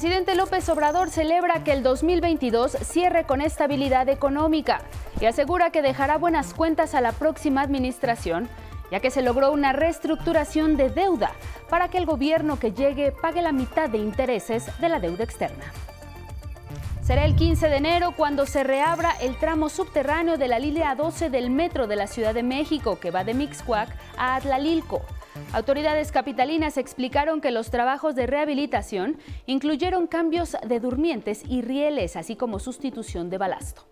presidente López Obrador celebra que el 2022 cierre con estabilidad económica y asegura que dejará buenas cuentas a la próxima administración, ya que se logró una reestructuración de deuda para que el gobierno que llegue pague la mitad de intereses de la deuda externa. Será el 15 de enero cuando se reabra el tramo subterráneo de la línea 12 del metro de la Ciudad de México, que va de Mixcuac a Atlalilco. Autoridades capitalinas explicaron que los trabajos de rehabilitación incluyeron cambios de durmientes y rieles, así como sustitución de balasto.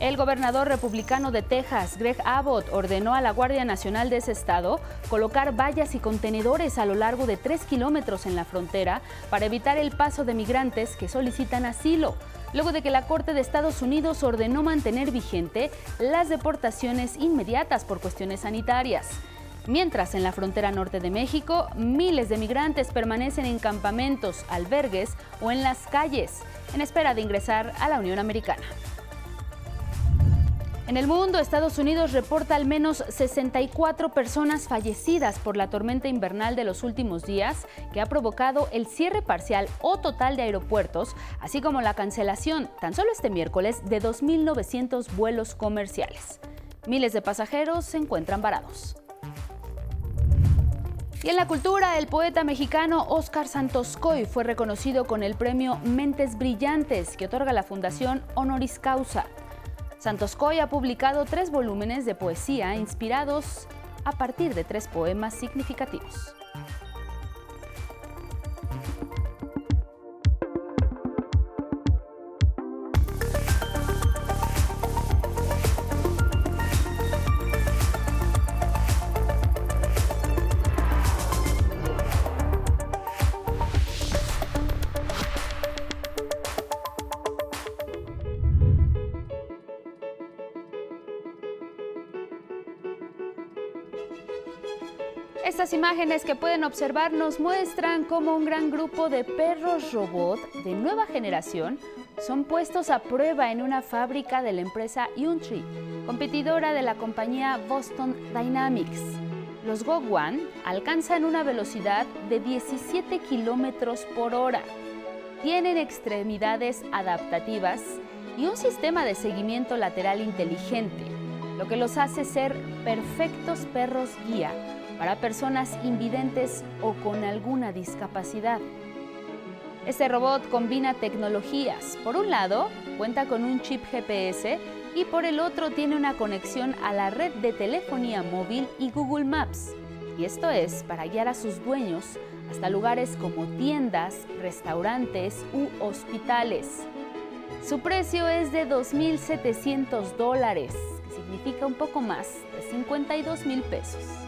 El gobernador republicano de Texas, Greg Abbott, ordenó a la Guardia Nacional de ese estado colocar vallas y contenedores a lo largo de tres kilómetros en la frontera para evitar el paso de migrantes que solicitan asilo, luego de que la Corte de Estados Unidos ordenó mantener vigente las deportaciones inmediatas por cuestiones sanitarias. Mientras en la frontera norte de México, miles de migrantes permanecen en campamentos, albergues o en las calles, en espera de ingresar a la Unión Americana. En el mundo, Estados Unidos reporta al menos 64 personas fallecidas por la tormenta invernal de los últimos días, que ha provocado el cierre parcial o total de aeropuertos, así como la cancelación, tan solo este miércoles, de 2.900 vuelos comerciales. Miles de pasajeros se encuentran varados. Y en la cultura, el poeta mexicano Óscar Santos Coy fue reconocido con el premio Mentes Brillantes que otorga la Fundación Honoris Causa. Santos Coy ha publicado tres volúmenes de poesía inspirados a partir de tres poemas significativos. Imágenes que pueden observar nos muestran cómo un gran grupo de perros robot de nueva generación son puestos a prueba en una fábrica de la empresa Untree, competidora de la compañía Boston Dynamics. Los Go One alcanzan una velocidad de 17 kilómetros por hora. Tienen extremidades adaptativas y un sistema de seguimiento lateral inteligente, lo que los hace ser perfectos perros guía para personas invidentes o con alguna discapacidad. Este robot combina tecnologías. Por un lado, cuenta con un chip GPS y por el otro tiene una conexión a la red de telefonía móvil y Google Maps. Y esto es para guiar a sus dueños hasta lugares como tiendas, restaurantes u hospitales. Su precio es de 2.700 dólares, que significa un poco más de 52 mil pesos.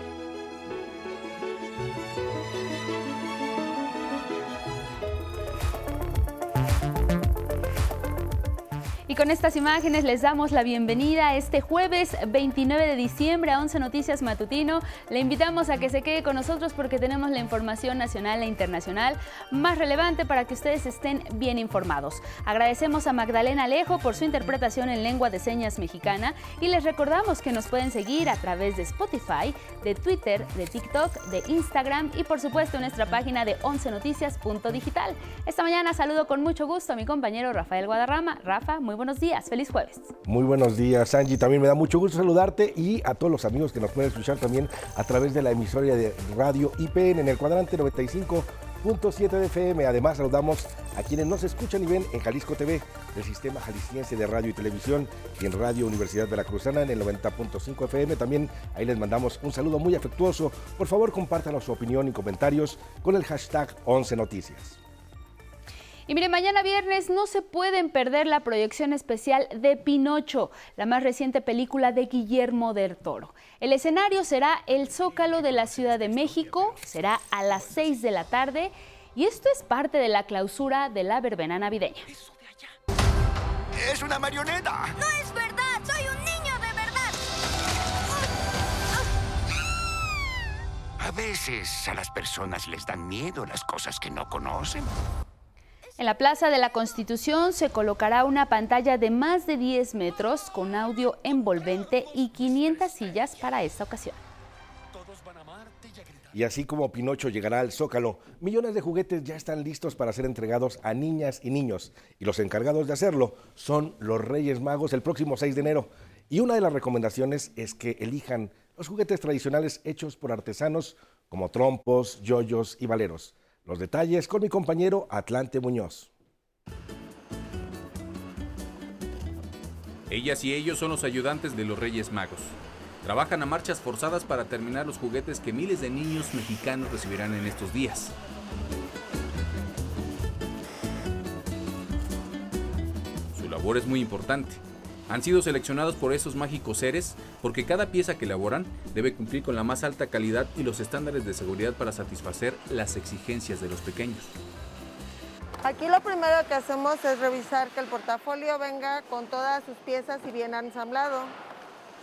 Con estas imágenes les damos la bienvenida este jueves 29 de diciembre a 11 Noticias Matutino. Le invitamos a que se quede con nosotros porque tenemos la información nacional e internacional más relevante para que ustedes estén bien informados. Agradecemos a Magdalena Alejo por su interpretación en lengua de señas mexicana y les recordamos que nos pueden seguir a través de Spotify, de Twitter, de TikTok, de Instagram y por supuesto nuestra página de 11noticias.digital. Esta mañana saludo con mucho gusto a mi compañero Rafael Guadarrama. Rafa, muy buenos días, feliz jueves. Muy buenos días, Angie. También me da mucho gusto saludarte y a todos los amigos que nos pueden escuchar también a través de la emisora de radio IPN en el cuadrante 95.7 de FM. Además, saludamos a quienes nos escuchan y ven en Jalisco TV, del Sistema Jalisciense de Radio y Televisión y en Radio Universidad Veracruzana en el 90.5 FM. También ahí les mandamos un saludo muy afectuoso. Por favor, compártanos su opinión y comentarios con el hashtag 11 Noticias. Y mire, mañana viernes no se pueden perder la proyección especial de Pinocho, la más reciente película de Guillermo del Toro. El escenario será el Zócalo de la Ciudad de México, será a las 6 de la tarde y esto es parte de la clausura de la verbena navideña. ¡Es una marioneta! ¡No es verdad! ¡Soy un niño de verdad! A veces a las personas les dan miedo las cosas que no conocen. En la Plaza de la Constitución se colocará una pantalla de más de 10 metros con audio envolvente y 500 sillas para esta ocasión. y así como Pinocho llegará al Zócalo, millones de juguetes ya están listos para ser entregados a niñas y niños. Y los encargados de hacerlo son los Reyes Magos el próximo 6 de enero. Y una de las recomendaciones es que elijan los juguetes tradicionales hechos por artesanos como trompos, yoyos y valeros. Los detalles con mi compañero Atlante Muñoz. Ellas y ellos son los ayudantes de los Reyes Magos. Trabajan a marchas forzadas para terminar los juguetes que miles de niños mexicanos recibirán en estos días. Su labor es muy importante. Han sido seleccionados por esos mágicos seres porque cada pieza que elaboran debe cumplir con la más alta calidad y los estándares de seguridad para satisfacer las exigencias de los pequeños. Aquí lo primero que hacemos es revisar que el portafolio venga con todas sus piezas y bien ensamblado.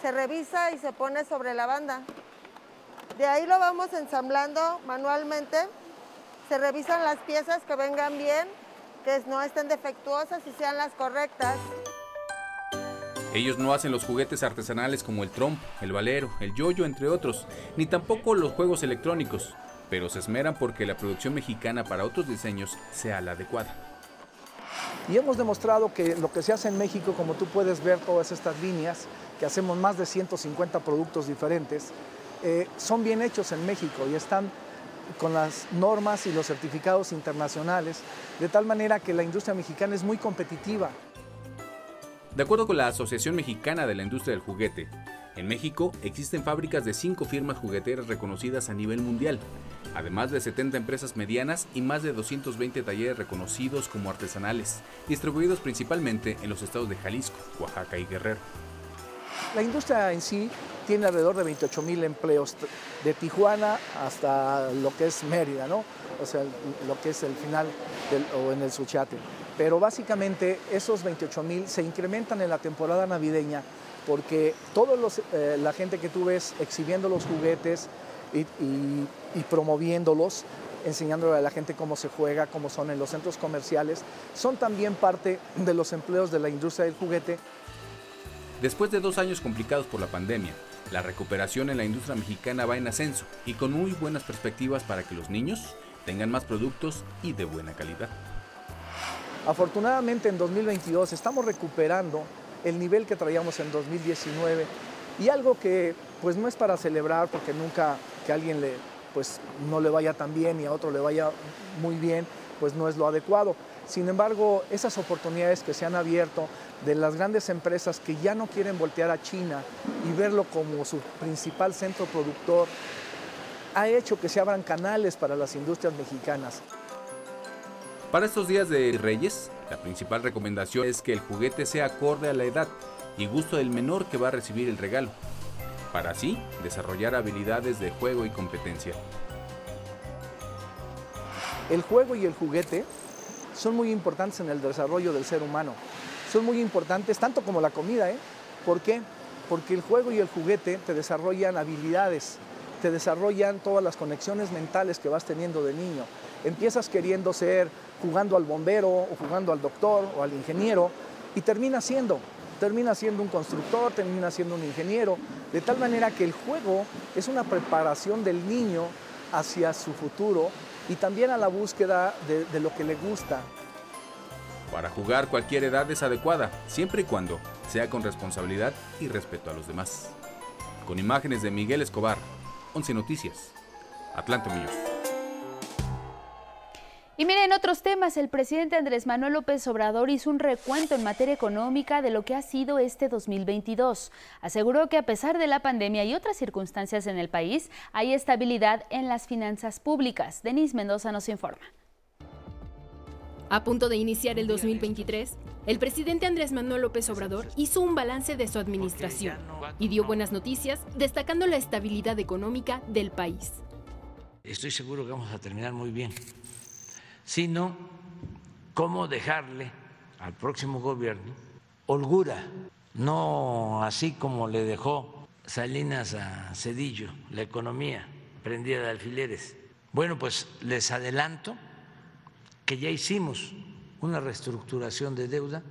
Se revisa y se pone sobre la banda. De ahí lo vamos ensamblando manualmente. Se revisan las piezas que vengan bien, que no estén defectuosas y sean las correctas. Ellos no hacen los juguetes artesanales como el trompo, el valero, el yoyo, entre otros, ni tampoco los juegos electrónicos pero se esmeran porque la producción mexicana para otros diseños sea la adecuada. Y hemos demostrado que lo que se hace en México, como tú puedes ver todas estas líneas, que hacemos más de 150 productos diferentes, eh, son bien hechos en México y están con las normas y los certificados internacionales, de tal manera que la industria mexicana es muy competitiva. De acuerdo con la Asociación Mexicana de la Industria del Juguete, en México existen fábricas de cinco firmas jugueteras reconocidas a nivel mundial, además de 70 empresas medianas y más de 220 talleres reconocidos como artesanales, distribuidos principalmente en los estados de Jalisco, Oaxaca y Guerrero. La industria en sí tiene alrededor de 28 mil empleos, de Tijuana hasta lo que es Mérida, ¿no? O sea, lo que es el final o en el Suchate. Pero básicamente esos 28 mil se incrementan en la temporada navideña porque toda eh, la gente que tú ves exhibiendo los juguetes, y, promoviéndolos, enseñándole a la gente cómo se juega, cómo son en los centros comerciales, son también parte de los empleos de la industria del juguete. Después de dos años complicados por la pandemia, la recuperación en la industria mexicana va en ascenso y con muy buenas perspectivas para que los niños tengan más productos y de buena calidad. Afortunadamente en 2022 estamos recuperando el nivel que traíamos en 2019 y algo que pues no es para celebrar porque nunca que a alguien le, pues, no le vaya tan bien y a otro le vaya muy bien, pues no es lo adecuado. Sin embargo, esas oportunidades que se han abierto de las grandes empresas que ya no quieren voltear a China y verlo como su principal centro productor, ha hecho que se abran canales para las industrias mexicanas. Para estos días de Reyes, la principal recomendación es que el juguete sea acorde a la edad y gusto del menor que va a recibir el regalo para así desarrollar habilidades de juego y competencia. El juego y el juguete son muy importantes en el desarrollo del ser humano. Son muy importantes tanto como la comida. ¿eh? ¿Por qué? Porque el juego y el juguete te desarrollan habilidades, te desarrollan todas las conexiones mentales que vas teniendo de niño. Empiezas queriendo ser jugando al bombero o jugando al doctor o al ingeniero y terminas siendo termina siendo un constructor, termina siendo un ingeniero, de tal manera que el juego es una preparación del niño hacia su futuro y también a la búsqueda de, de lo que le gusta. Para jugar cualquier edad es adecuada, siempre y cuando sea con responsabilidad y respeto a los demás. Con imágenes de Miguel Escobar, 11 Noticias, Atlanta Millos. Y miren, en otros temas, el presidente Andrés Manuel López Obrador hizo un recuento en materia económica de lo que ha sido este 2022. Aseguró que a pesar de la pandemia y otras circunstancias en el país, hay estabilidad en las finanzas públicas. Denise Mendoza nos informa. A punto de iniciar el 2023, el presidente Andrés Manuel López Obrador hizo un balance de su administración y dio buenas noticias, destacando la estabilidad económica del país. Estoy seguro que vamos a terminar muy bien sino cómo dejarle al próximo gobierno holgura, no así como le dejó Salinas a Cedillo la economía prendida de alfileres. Bueno, pues les adelanto que ya hicimos una reestructuración de deuda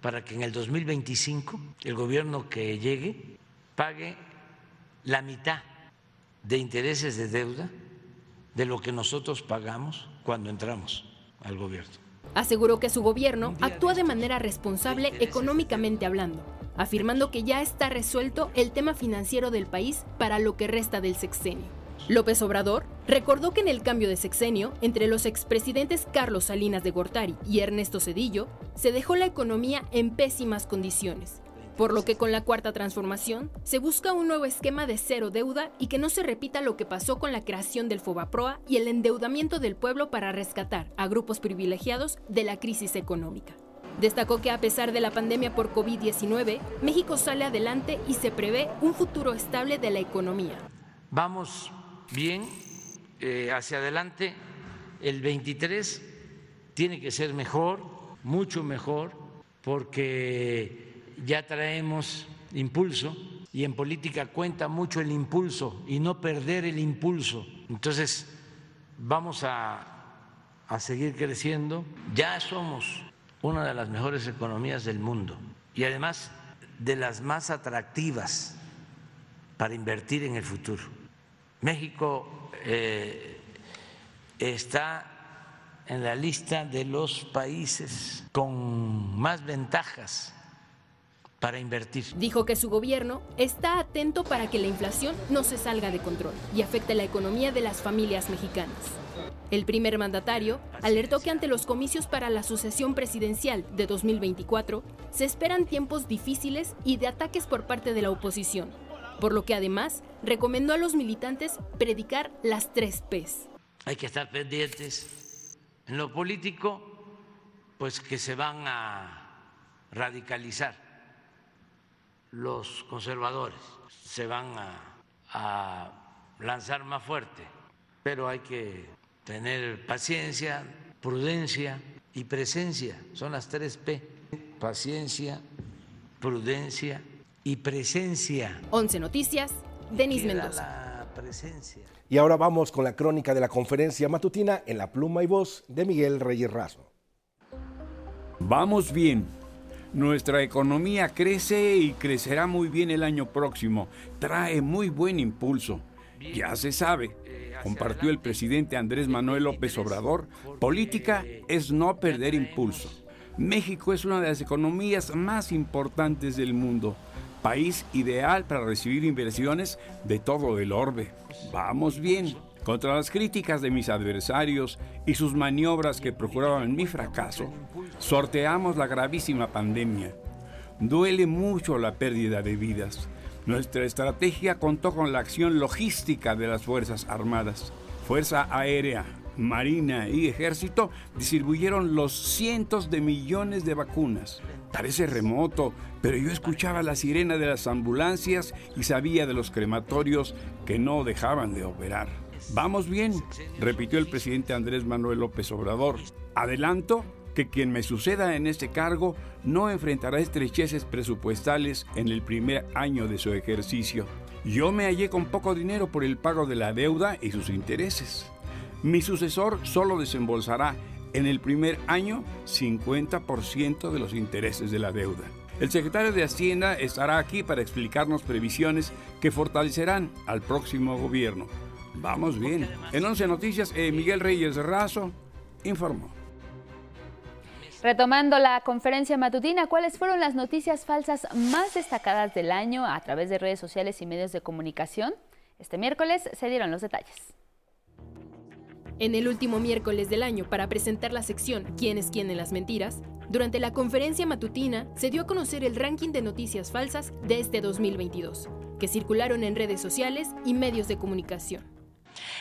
para que en el 2025 el gobierno que llegue pague la mitad de intereses de deuda de lo que nosotros pagamos cuando entramos al gobierno. Aseguró que su gobierno actúa de manera responsable económicamente hablando, afirmando que ya está resuelto el tema financiero del país para lo que resta del sexenio. López Obrador recordó que en el cambio de sexenio entre los expresidentes Carlos Salinas de Gortari y Ernesto Cedillo se dejó la economía en pésimas condiciones, por lo que con la cuarta transformación se busca un nuevo esquema de cero deuda y que no se repita lo que pasó con la creación del Fobaproa y el endeudamiento del pueblo para rescatar a grupos privilegiados de la crisis económica. Destacó que a pesar de la pandemia por COVID-19, México sale adelante y se prevé un futuro estable de la economía. Vamos bien eh, hacia adelante. El 23 tiene que ser mejor, mucho mejor, porque ya traemos impulso y en política cuenta mucho el impulso y no perder el impulso. Entonces, vamos a, a seguir creciendo. Ya somos una de las mejores economías del mundo y además de las más atractivas para invertir en el futuro. México eh, está en la lista de los países con más ventajas para invertir. Dijo que su gobierno está atento para que la inflación no se salga de control y afecte la economía de las familias mexicanas. El primer mandatario alertó que ante los comicios para la sucesión presidencial de 2024 se esperan tiempos difíciles y de ataques por parte de la oposición, por lo que además recomendó a los militantes predicar las tres Ps. Hay que estar pendientes en lo político, pues que se van a radicalizar los conservadores, se van a, a lanzar más fuerte, pero hay que tener paciencia, prudencia y presencia. Son las tres P. Paciencia, prudencia y presencia. 11 Noticias, Denis Mendoza. La presencia. Y ahora vamos con la crónica de la conferencia matutina en la pluma y voz de Miguel Reyes Razo. Vamos bien. Nuestra economía crece y crecerá muy bien el año próximo. Trae muy buen impulso. Ya se sabe, compartió el presidente Andrés Manuel López Obrador, política es no perder impulso. México es una de las economías más importantes del mundo, país ideal para recibir inversiones de todo el orbe. Vamos bien. Contra las críticas de mis adversarios y sus maniobras que procuraban mi fracaso, sorteamos la gravísima pandemia. Duele mucho la pérdida de vidas. Nuestra estrategia contó con la acción logística de las Fuerzas Armadas. Fuerza Aérea, Marina y Ejército distribuyeron los cientos de millones de vacunas. Parece remoto, pero yo escuchaba la sirena de las ambulancias y sabía de los crematorios que no dejaban de operar. Vamos bien, repitió el presidente Andrés Manuel López Obrador. Adelanto que quien me suceda en este cargo no enfrentará estrecheces presupuestales en el primer año de su ejercicio. Yo me hallé con poco dinero por el pago de la deuda y sus intereses. Mi sucesor solo desembolsará en el primer año 50% de los intereses de la deuda. El secretario de Hacienda estará aquí para explicarnos previsiones que fortalecerán al próximo gobierno. Vamos bien. En 11 Noticias, eh, Miguel Reyes Razo informó. Retomando la conferencia matutina, ¿cuáles fueron las noticias falsas más destacadas del año a través de redes sociales y medios de comunicación? Este miércoles se dieron los detalles. En el último miércoles del año, para presentar la sección ¿Quién es quién en las mentiras?, durante la conferencia matutina se dio a conocer el ranking de noticias falsas de este 2022, que circularon en redes sociales y medios de comunicación.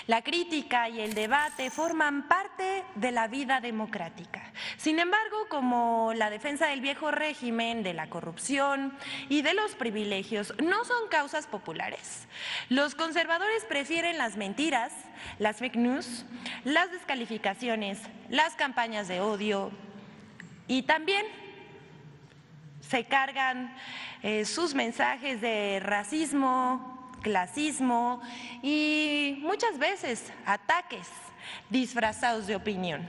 La crítica y el debate forman parte de la vida democrática. Sin embargo, como la defensa del viejo régimen, de la corrupción y de los privilegios no son causas populares, los conservadores prefieren las mentiras, las fake news, las descalificaciones, las campañas de odio y también se cargan eh, sus mensajes de racismo, clasismo y muchas veces ataques disfrazados de opinión.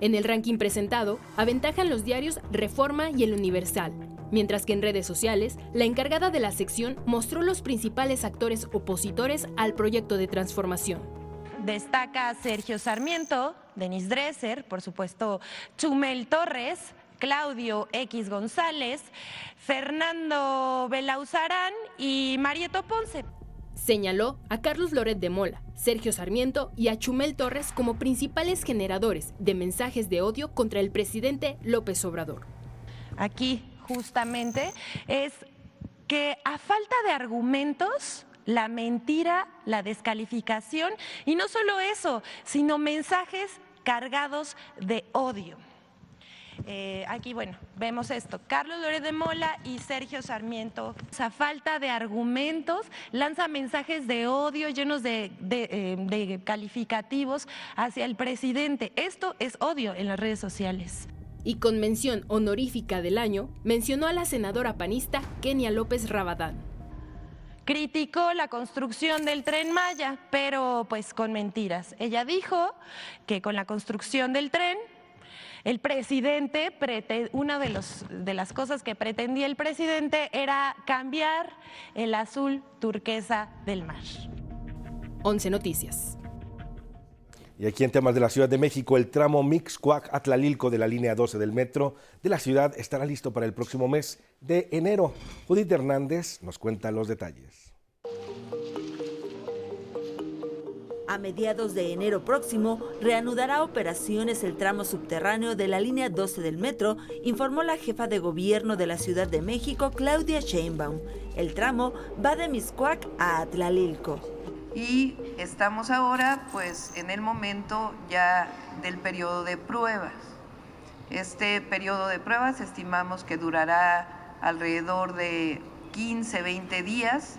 En el ranking presentado, aventajan los diarios Reforma y El Universal, mientras que en redes sociales, la encargada de la sección mostró los principales actores opositores al proyecto de transformación. destaca Sergio Sarmiento, Denis Dresser, por supuesto Chumel Torres, Claudio X González, Fernando Belauzarán y Marieto Ponce. Señaló a Carlos Loret de Mola, Sergio Sarmiento y a Chumel Torres como principales generadores de mensajes de odio contra el presidente López Obrador. Aquí, justamente, es que a falta de argumentos, la mentira, la descalificación, y no solo eso, sino mensajes cargados de odio. Eh, aquí, bueno, vemos esto. Carlos Lórez de Mola y Sergio Sarmiento, a falta de argumentos, lanza mensajes de odio llenos de, eh, de calificativos hacia el presidente. Esto es odio en las redes sociales. Y con mención honorífica del año, mencionó a la senadora panista Kenia López Rabadán criticó la construcción del tren Maya, pero pues con mentiras. Ella dijo que con la construcción del tren el presidente, una de, los, de las cosas que pretendía el presidente era cambiar el azul turquesa del mar. 11 Noticias. Y aquí en temas de la Ciudad de México, el tramo Mixcuac-Atlalilco de la línea 12 del metro de la ciudad estará listo para el próximo mes de enero. Judith Hernández nos cuenta los detalles. A mediados de enero próximo reanudará operaciones el tramo subterráneo de la línea 12 del metro, informó la jefa de gobierno de la Ciudad de México, Claudia Sheinbaum. El tramo va de Miscuac a Atlalilco. Y estamos ahora pues en el momento ya del periodo de pruebas. Este periodo de pruebas estimamos que durará alrededor de 15, 20 días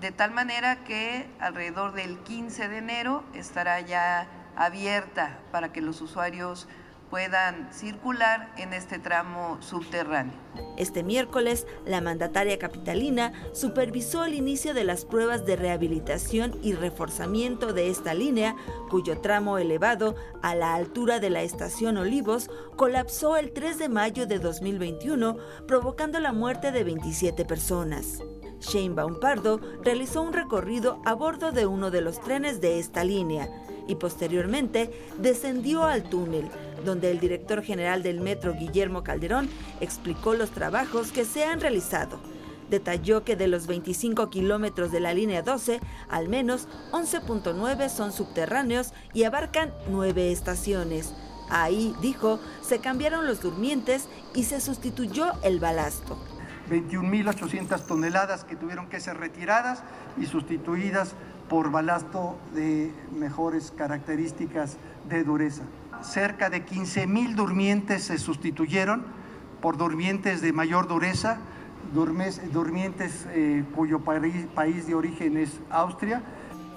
de tal manera que alrededor del 15 de enero estará ya abierta para que los usuarios puedan circular en este tramo subterráneo. Este miércoles, la mandataria capitalina supervisó el inicio de las pruebas de rehabilitación y reforzamiento de esta línea, cuyo tramo elevado a la altura de la estación Olivos colapsó el 3 de mayo de 2021, provocando la muerte de 27 personas. Shane Pardo realizó un recorrido a bordo de uno de los trenes de esta línea y posteriormente descendió al túnel, donde el director general del metro Guillermo Calderón explicó los trabajos que se han realizado. Detalló que de los 25 kilómetros de la línea 12, al menos 11.9 son subterráneos y abarcan nueve estaciones. Ahí, dijo, se cambiaron los durmientes y se sustituyó el balasto. 21.800 toneladas que tuvieron que ser retiradas y sustituidas por balasto de mejores características de dureza. Cerca de 15.000 durmientes se sustituyeron por durmientes de mayor dureza, durmientes eh, cuyo país de origen es Austria.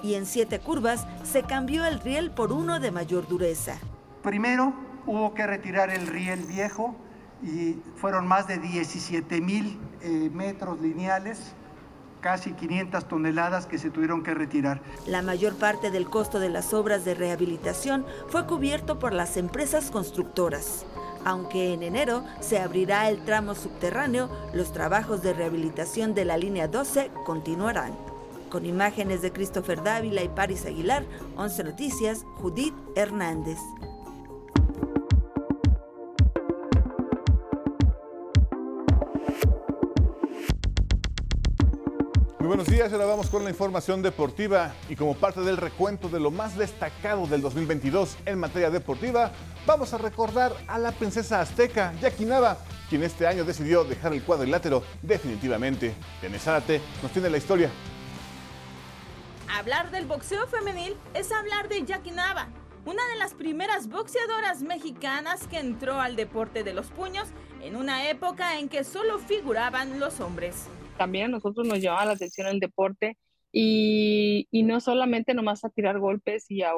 Y en siete curvas se cambió el riel por uno de mayor dureza. Primero hubo que retirar el riel viejo y fueron más de 17 mil eh, metros lineales casi 500 toneladas que se tuvieron que retirar. La mayor parte del costo de las obras de rehabilitación fue cubierto por las empresas constructoras. Aunque en enero se abrirá el tramo subterráneo, los trabajos de rehabilitación de la línea 12 continuarán. Con imágenes de Christopher Dávila y Paris Aguilar, 11 Noticias, Judith Hernández. Muy buenos días, ahora vamos con la información deportiva y como parte del recuento de lo más destacado del 2022 en materia deportiva, vamos a recordar a la princesa azteca Jackie quien este año decidió dejar el cuadrilátero definitivamente. Tenés nos tiene la historia. Hablar del boxeo femenil es hablar de Jackie Nava, una de las primeras boxeadoras mexicanas que entró al deporte de los puños en una época en que solo figuraban los hombres también a nosotros nos llamaba la atención el deporte y, no solamente nomás a tirar golpes y a,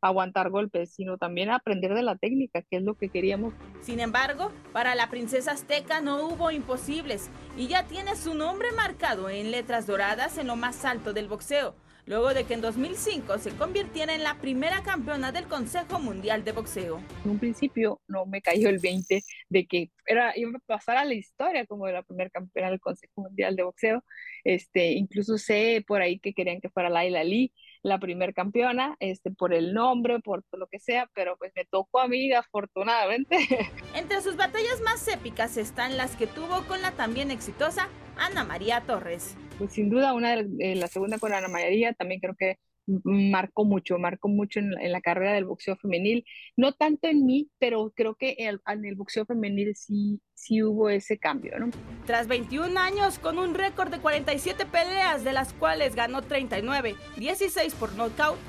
aguantar golpes, sino también a aprender de la técnica, que es lo que queríamos. Sin embargo, para la princesa azteca no hubo imposibles y ya tiene su nombre marcado en letras doradas en lo más alto del boxeo luego de que en 2005 se convirtiera en la primera campeona del Consejo Mundial de Boxeo. En un principio no me cayó el 20 de que era, iba a pasar a la historia como la primera campeona del Consejo Mundial de Boxeo. Este, incluso sé por ahí que querían que fuera Laila Lee, la primer campeona, este, por el nombre, por lo que sea, pero pues me tocó a mí afortunadamente. Entre sus batallas más épicas están las que tuvo con la también exitosa Ana María Torres. Pues sin duda una de eh, la segunda con Ana María, también creo que marcó mucho, marcó mucho en, la carrera del boxeo femenil, no tanto en mí, pero creo que en el boxeo femenil sí, sí hubo ese cambio, ¿no? Tras 21 años con un récord de 47 peleas, de las cuales ganó 39, 16 por nocaut,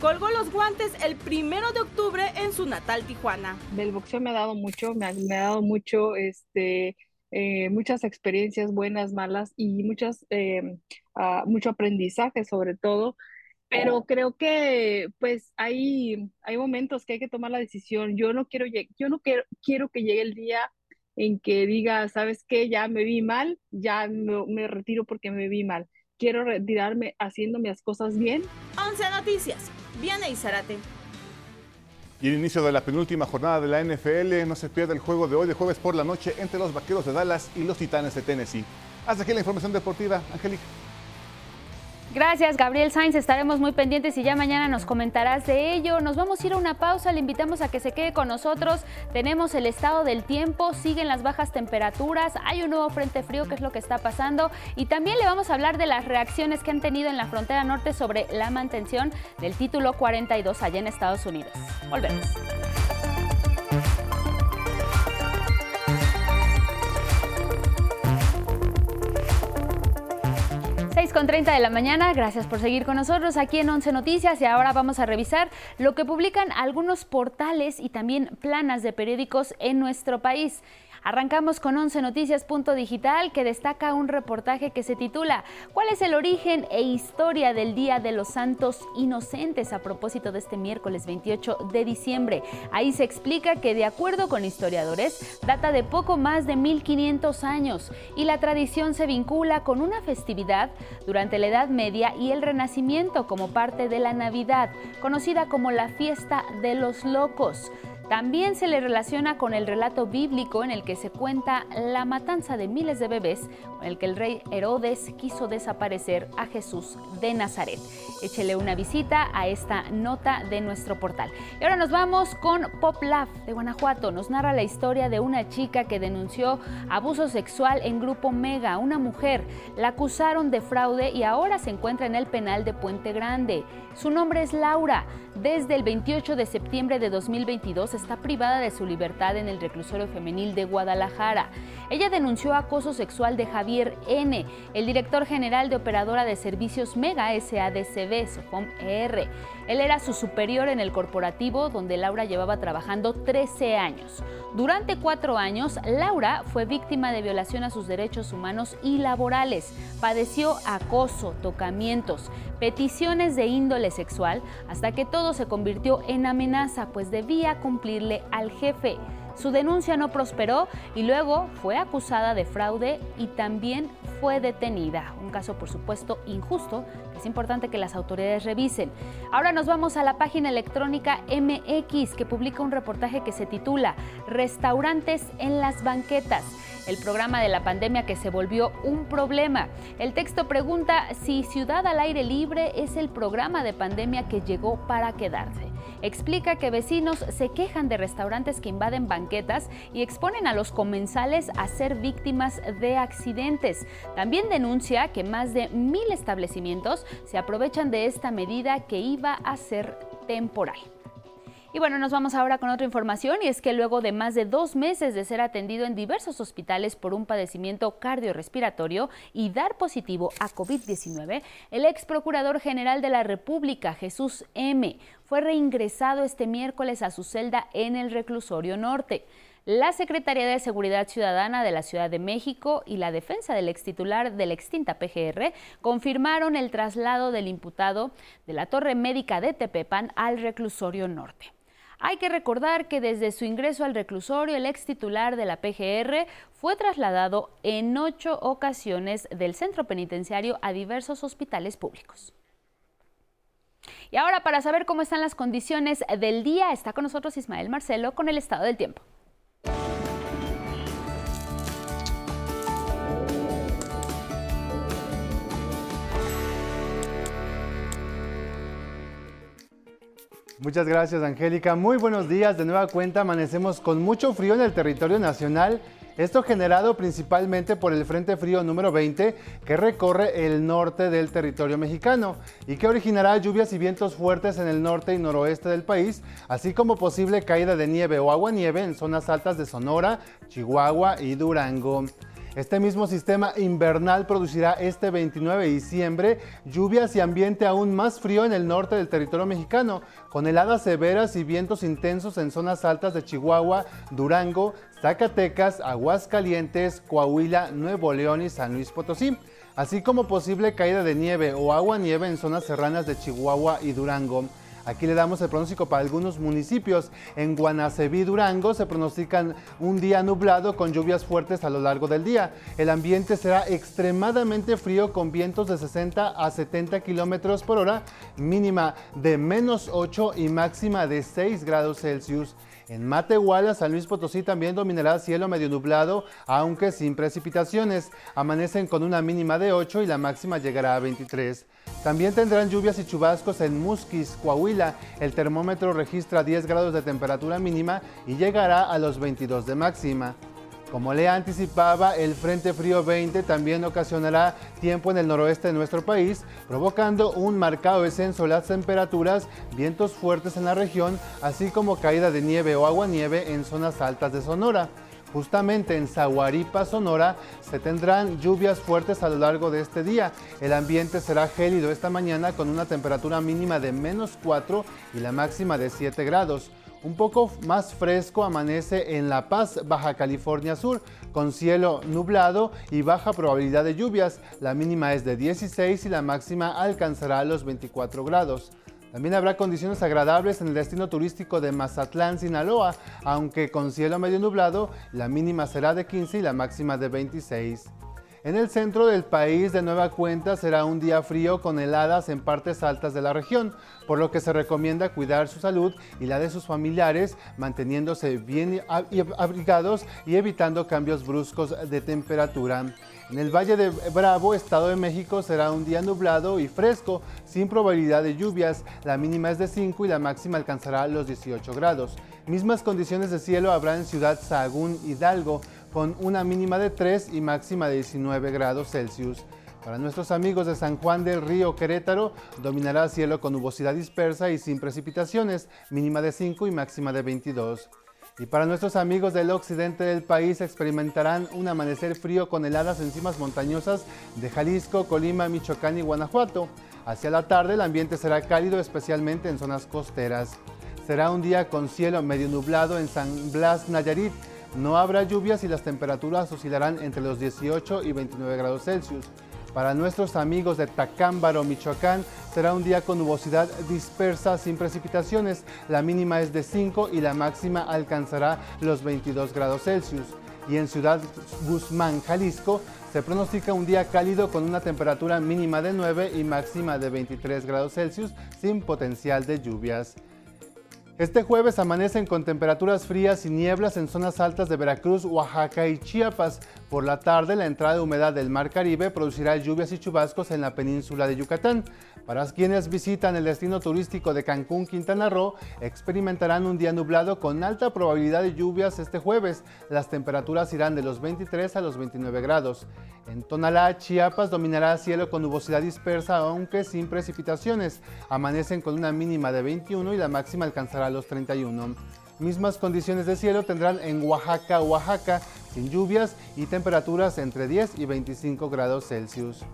colgó los guantes el primero de octubre en su natal Tijuana. Del boxeo me ha dado mucho, me ha, dado mucho, este, eh, muchas experiencias buenas, malas y muchas, eh, ah, mucho aprendizaje sobre todo pero creo que pues hay, hay momentos que hay que tomar la decisión. Yo no quiero, yo no quiero, quiero que llegue el día en que diga, ¿sabes qué? Ya me vi mal, ya me, retiro porque me vi mal. Quiero retirarme haciendo mis cosas bien. 11 noticias. Viene Izarate. Y el inicio de la penúltima jornada de la NFL no se pierde el juego de hoy de jueves por la noche entre los Vaqueros de Dallas y los Titanes de Tennessee. Hasta aquí la información deportiva. Angélica. Gracias, Gabriel Sainz. Estaremos muy pendientes y ya mañana nos comentarás de ello. Nos vamos a ir a una pausa. Le invitamos a que se quede con nosotros. Tenemos el estado del tiempo, siguen las bajas temperaturas, hay un nuevo frente frío, que es lo que está pasando. Y también le vamos a hablar de las reacciones que han tenido en la frontera norte sobre la mantención del título 42 allá en Estados Unidos. Volvemos. 6 con 30 de la mañana, gracias por seguir con nosotros aquí en 11 Noticias y ahora vamos a revisar lo que publican algunos portales y también planas de periódicos en nuestro país. Arrancamos con 11 Noticias Digital que destaca un reportaje que se titula ¿Cuál es el origen e historia del Día de los Santos Inocentes a propósito de este miércoles 28 de diciembre? Ahí se explica que de acuerdo con historiadores data de poco más de 1500 años y la tradición se vincula con una festividad durante la Edad Media y el Renacimiento como parte de la Navidad, conocida como la fiesta de los locos. También se le relaciona con el relato bíblico en el que se cuenta la matanza de miles de bebés, con el que el rey Herodes quiso desaparecer a Jesús de Nazaret. Échele una visita a esta nota de nuestro portal. Y ahora nos vamos con Pop Love de Guanajuato. Nos narra la historia de una chica que denunció abuso sexual en Grupo Mega, una mujer. La acusaron de fraude y ahora se encuentra en el penal de Puente Grande. Su nombre es Laura. Desde el 28 de septiembre de 2022 está privada de su libertad en el reclusorio femenil de Guadalajara. Ella denunció acoso sexual de Javier N., el director general de operadora de servicios Mega SADCB, Sofom ER. Él era su superior en el corporativo donde Laura llevaba trabajando 13 años. Durante cuatro años, Laura fue víctima de violación a sus derechos humanos y laborales. Padeció acoso, tocamientos, peticiones de índole sexual, hasta que todo se convirtió en amenaza, pues debía cumplirle al jefe. Su denuncia no prosperó y luego fue acusada de fraude y también fue detenida. Un caso, por supuesto, injusto, es importante que las autoridades revisen. Ahora nos vamos a la página electrónica MX, que publica un reportaje que se titula Restaurantes en las banquetas el programa de la pandemia que se volvió un problema. El texto pregunta si Ciudad al Aire Libre es el programa de pandemia que llegó para quedarse. Explica que vecinos se quejan de restaurantes que invaden banquetas y exponen a los comensales a ser víctimas de accidentes. También denuncia que más de mil establecimientos se aprovechan de esta medida que iba a ser temporal. Y bueno, nos vamos ahora con otra información y es que luego de más de dos meses de ser atendido en diversos hospitales por un padecimiento cardiorrespiratorio y dar positivo a COVID-19, el ex procurador general de la República, Jesús M., fue reingresado este miércoles a su celda en el reclusorio norte. La Secretaría de Seguridad Ciudadana de la Ciudad de México y la defensa del ex titular de la extinta PGR confirmaron el traslado del imputado de la Torre Médica de Tepepan al reclusorio norte. Hay que recordar que desde su ingreso al reclusorio, el ex titular de la PGR fue trasladado en ocho ocasiones del centro penitenciario a diversos hospitales públicos. Y ahora para saber cómo están las condiciones del día, está con nosotros Ismael Marcelo con el estado del tiempo. Muchas gracias, Angélica. Muy buenos días. De nueva cuenta, amanecemos con mucho frío en el territorio nacional. Esto generado principalmente por el Frente Frío número 20 que recorre el norte del territorio mexicano y que originará lluvias y vientos fuertes en el norte y noroeste del país, así como posible caída de nieve o agua nieve en zonas altas de Sonora, Chihuahua y Durango. Este mismo sistema invernal producirá este 29 de diciembre lluvias y ambiente aún más frío en el norte del territorio mexicano, con heladas severas y vientos intensos en zonas altas de Chihuahua, Durango, Zacatecas, Aguascalientes, Coahuila, Nuevo León y San Luis Potosí, así como posible caída de nieve o agua nieve en zonas serranas de Chihuahua y Durango. Aquí le damos el pronóstico para algunos municipios. En Guanaceví, Durango, se pronostican un día nublado con lluvias fuertes a lo largo del día. El ambiente será extremadamente frío con vientos de 60 a 70 kilómetros por hora, mínima de menos 8 y máxima de 6 grados Celsius. En Matehuala, San Luis Potosí también dominará cielo medio nublado, aunque sin precipitaciones. Amanecen con una mínima de 8 y la máxima llegará a 23. También tendrán lluvias y chubascos en Musquis, Coahuila. El termómetro registra 10 grados de temperatura mínima y llegará a los 22 de máxima. Como le anticipaba, el Frente Frío 20 también ocasionará tiempo en el noroeste de nuestro país, provocando un marcado descenso de las temperaturas, vientos fuertes en la región, así como caída de nieve o agua nieve en zonas altas de Sonora. Justamente en Zaguaripa, Sonora, se tendrán lluvias fuertes a lo largo de este día. El ambiente será gélido esta mañana con una temperatura mínima de menos 4 y la máxima de 7 grados. Un poco más fresco amanece en La Paz, Baja California Sur, con cielo nublado y baja probabilidad de lluvias. La mínima es de 16 y la máxima alcanzará los 24 grados. También habrá condiciones agradables en el destino turístico de Mazatlán, Sinaloa, aunque con cielo medio nublado, la mínima será de 15 y la máxima de 26. En el centro del país, de nueva cuenta, será un día frío con heladas en partes altas de la región, por lo que se recomienda cuidar su salud y la de sus familiares, manteniéndose bien abrigados y evitando cambios bruscos de temperatura. En el Valle de Bravo, Estado de México, será un día nublado y fresco, sin probabilidad de lluvias. La mínima es de 5 y la máxima alcanzará los 18 grados. Mismas condiciones de cielo habrá en Ciudad Sahagún, Hidalgo, con una mínima de 3 y máxima de 19 grados Celsius. Para nuestros amigos de San Juan del Río Querétaro, dominará cielo con nubosidad dispersa y sin precipitaciones, mínima de 5 y máxima de 22. Y para nuestros amigos del occidente del país experimentarán un amanecer frío con heladas en cimas montañosas de Jalisco, Colima, Michoacán y Guanajuato. Hacia la tarde el ambiente será cálido especialmente en zonas costeras. Será un día con cielo medio nublado en San Blas, Nayarit, no habrá lluvias y las temperaturas oscilarán entre los 18 y 29 grados Celsius. Para nuestros amigos de Tacámbaro, Michoacán, será un día con nubosidad dispersa sin precipitaciones. La mínima es de 5 y la máxima alcanzará los 22 grados Celsius. Y en Ciudad Guzmán, Jalisco, se pronostica un día cálido con una temperatura mínima de 9 y máxima de 23 grados Celsius sin potencial de lluvias. Este jueves amanecen con temperaturas frías y nieblas en zonas altas de Veracruz, Oaxaca y Chiapas. Por la tarde, la entrada de humedad del Mar Caribe producirá lluvias y chubascos en la península de Yucatán. Para quienes visitan el destino turístico de Cancún, Quintana Roo, experimentarán un día nublado con alta probabilidad de lluvias este jueves. Las temperaturas irán de los 23 a los 29 grados. En Tonalá, Chiapas, dominará cielo con nubosidad dispersa, aunque sin precipitaciones. Amanecen con una mínima de 21 y la máxima alcanzará los 31. Mismas condiciones de cielo tendrán en Oaxaca, Oaxaca, sin lluvias y temperaturas entre 10 y 25 grados Celsius.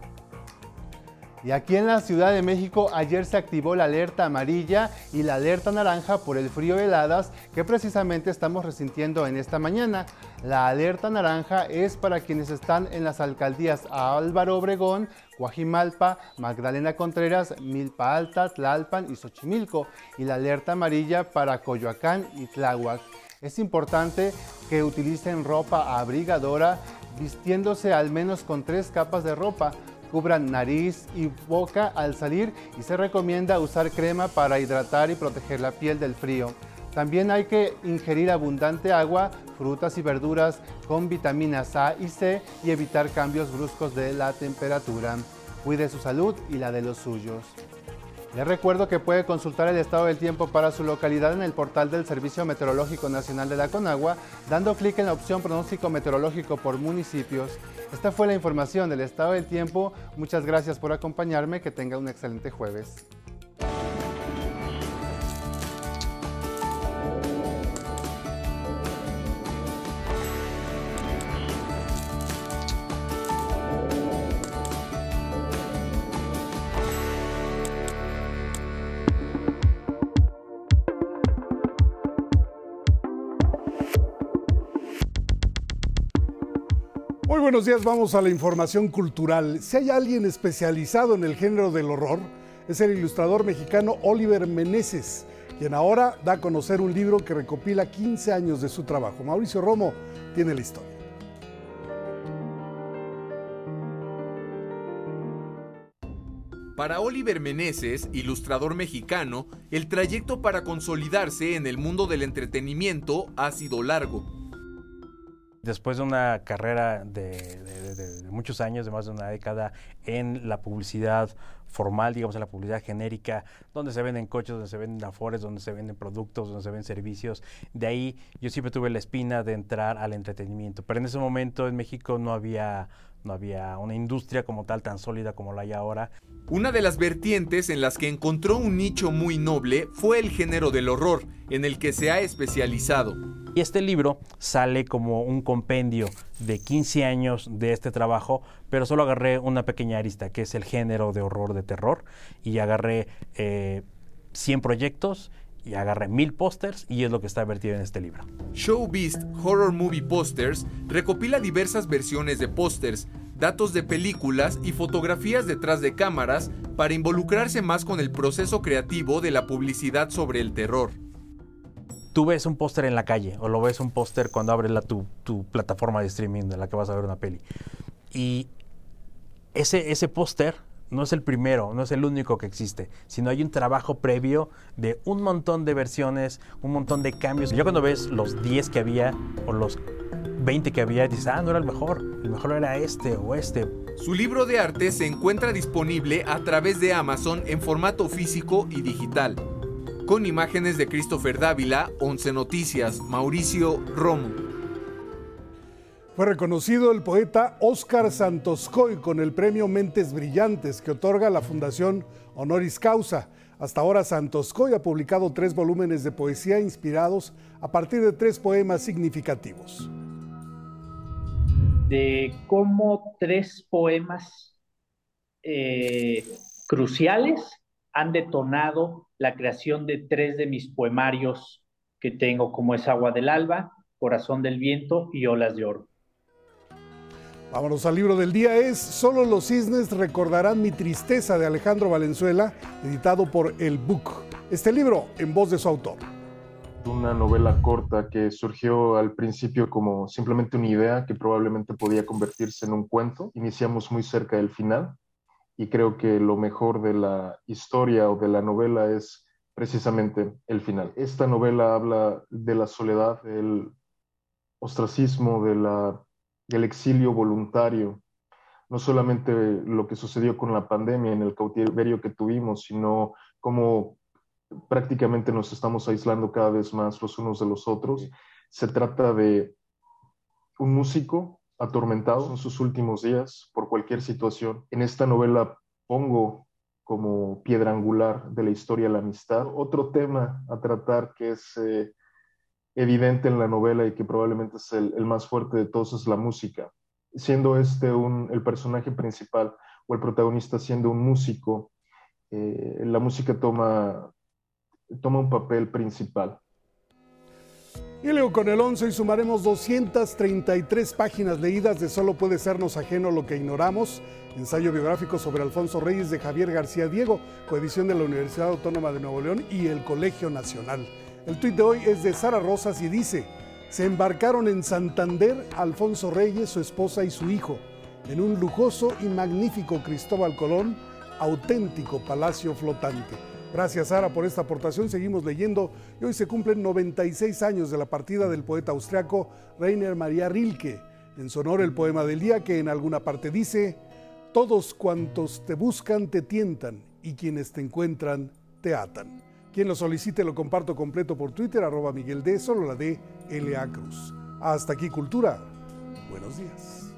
Y aquí en la Ciudad de México ayer se activó la alerta amarilla y la alerta naranja por el frío heladas que precisamente estamos resintiendo en esta mañana. La alerta naranja es para quienes están en las alcaldías Álvaro Obregón, Guajimalpa, Magdalena Contreras, Milpa Alta, Tlalpan y Xochimilco. Y la alerta amarilla para Coyoacán y Tláhuac. Es importante que utilicen ropa abrigadora vistiéndose al menos con tres capas de ropa cubran nariz y boca al salir y se recomienda usar crema para hidratar y proteger la piel del frío. También hay que ingerir abundante agua, frutas y verduras con vitaminas A y C y evitar cambios bruscos de la temperatura. Cuide su salud y la de los suyos. Le recuerdo que puede consultar el estado del tiempo para su localidad en el portal del Servicio Meteorológico Nacional de la Conagua, dando clic en la opción pronóstico meteorológico por municipios. Esta fue la información del estado del tiempo. Muchas gracias por acompañarme. Que tenga un excelente jueves. Buenos días, vamos a la información cultural. Si hay alguien especializado en el género del horror, es el ilustrador mexicano Oliver Meneses, quien ahora da a conocer un libro que recopila 15 años de su trabajo. Mauricio Romo tiene la historia. Para Oliver Meneses, ilustrador mexicano, el trayecto para consolidarse en el mundo del entretenimiento ha sido largo. Después de una carrera de, muchos años, de más de una década, en la publicidad formal, digamos, en la publicidad genérica, donde se venden coches, donde se venden afores, donde se venden productos, donde se venden servicios. De ahí yo siempre tuve la espina de entrar al entretenimiento. Pero en ese momento en México no había, no había una industria como tal tan sólida como la hay ahora. Una de las vertientes en las que encontró un nicho muy noble fue el género del horror, en el que se ha especializado. Y este libro sale como un compendio de 15 años de este trabajo, pero solo agarré una pequeña arista, que es el género de horror de terror, y agarré eh, 100 proyectos, y agarré mil pósters, y es lo que está vertido en este libro. Showbeast Horror Movie Posters recopila diversas versiones de pósters, datos de películas y fotografías detrás de cámaras para involucrarse más con el proceso creativo de la publicidad sobre el terror. Tú ves un póster en la calle, o lo ves un póster cuando abres la, tu, tu plataforma de streaming en la que vas a ver una peli. Y ese, ese póster no es el primero, no es el único que existe, sino hay un trabajo previo de un montón de versiones, un montón de cambios. Ya cuando ves los 10 que había o los 20 que había, dices, ah, no era el mejor, el mejor era este o este. Su libro de arte se encuentra disponible a través de Amazon en formato físico y digital. Con imágenes de Christopher Dávila, 11 Noticias, Mauricio Romo. Fue reconocido el poeta Óscar Santoscoy con el premio Mentes Brillantes que otorga la Fundación Honoris Causa. Hasta ahora Santoscoy ha publicado tres volúmenes de poesía inspirados a partir de tres poemas significativos. de cómo tres poemas eh, cruciales han detonado la creación de tres de mis poemarios que tengo, como es Agua del Alba, Corazón del Viento y Olas de Oro. Vámonos al libro del día, es Solo los cisnes recordarán mi tristeza de Alejandro Valenzuela, editado por El Book. Este libro en voz de su autor. una novela corta que surgió al principio como simplemente una idea que probablemente podía convertirse en un cuento. Iniciamos muy cerca del final y creo que lo mejor de la historia o de la novela es precisamente el final. Esta novela habla de la soledad, del ostracismo, de la, del exilio voluntario, no solamente lo que sucedió con la pandemia en el cautiverio que tuvimos, sino cómo prácticamente nos estamos aislando cada vez más los unos de los otros. Se trata de un músico atormentado en sus últimos días por cualquier situación. En esta novela pongo como piedra angular de la historia la amistad. Otro tema a tratar que es eh, evidente en la novela y que probablemente es el, el, más fuerte de todos es la música. Siendo este un, el personaje principal o el protagonista siendo un músico, eh, la música toma toma un papel principal. Y luego con el 11 y sumaremos 233 páginas leídas de Solo puede sernos ajeno lo que ignoramos, ensayo biográfico sobre Alfonso Reyes de Javier García Diego, coedición de la Universidad Autónoma de Nuevo León y el Colegio Nacional. El tuit de hoy es de Sara Rosas y dice, se embarcaron en Santander Alfonso Reyes, su esposa y su hijo, en un lujoso y magnífico Cristóbal Colón, auténtico palacio flotante. Gracias Sara por esta aportación. Seguimos leyendo y hoy se cumplen 96 años de la partida del poeta austriaco Rainer Maria Rilke. En su honor el poema del día que en alguna parte dice, todos cuantos te buscan te tientan y quienes te encuentran te atan. Quien lo solicite lo comparto completo por Twitter, arroba Miguel D, solo la D, L.A. Cruz. Hasta aquí Cultura. Buenos días.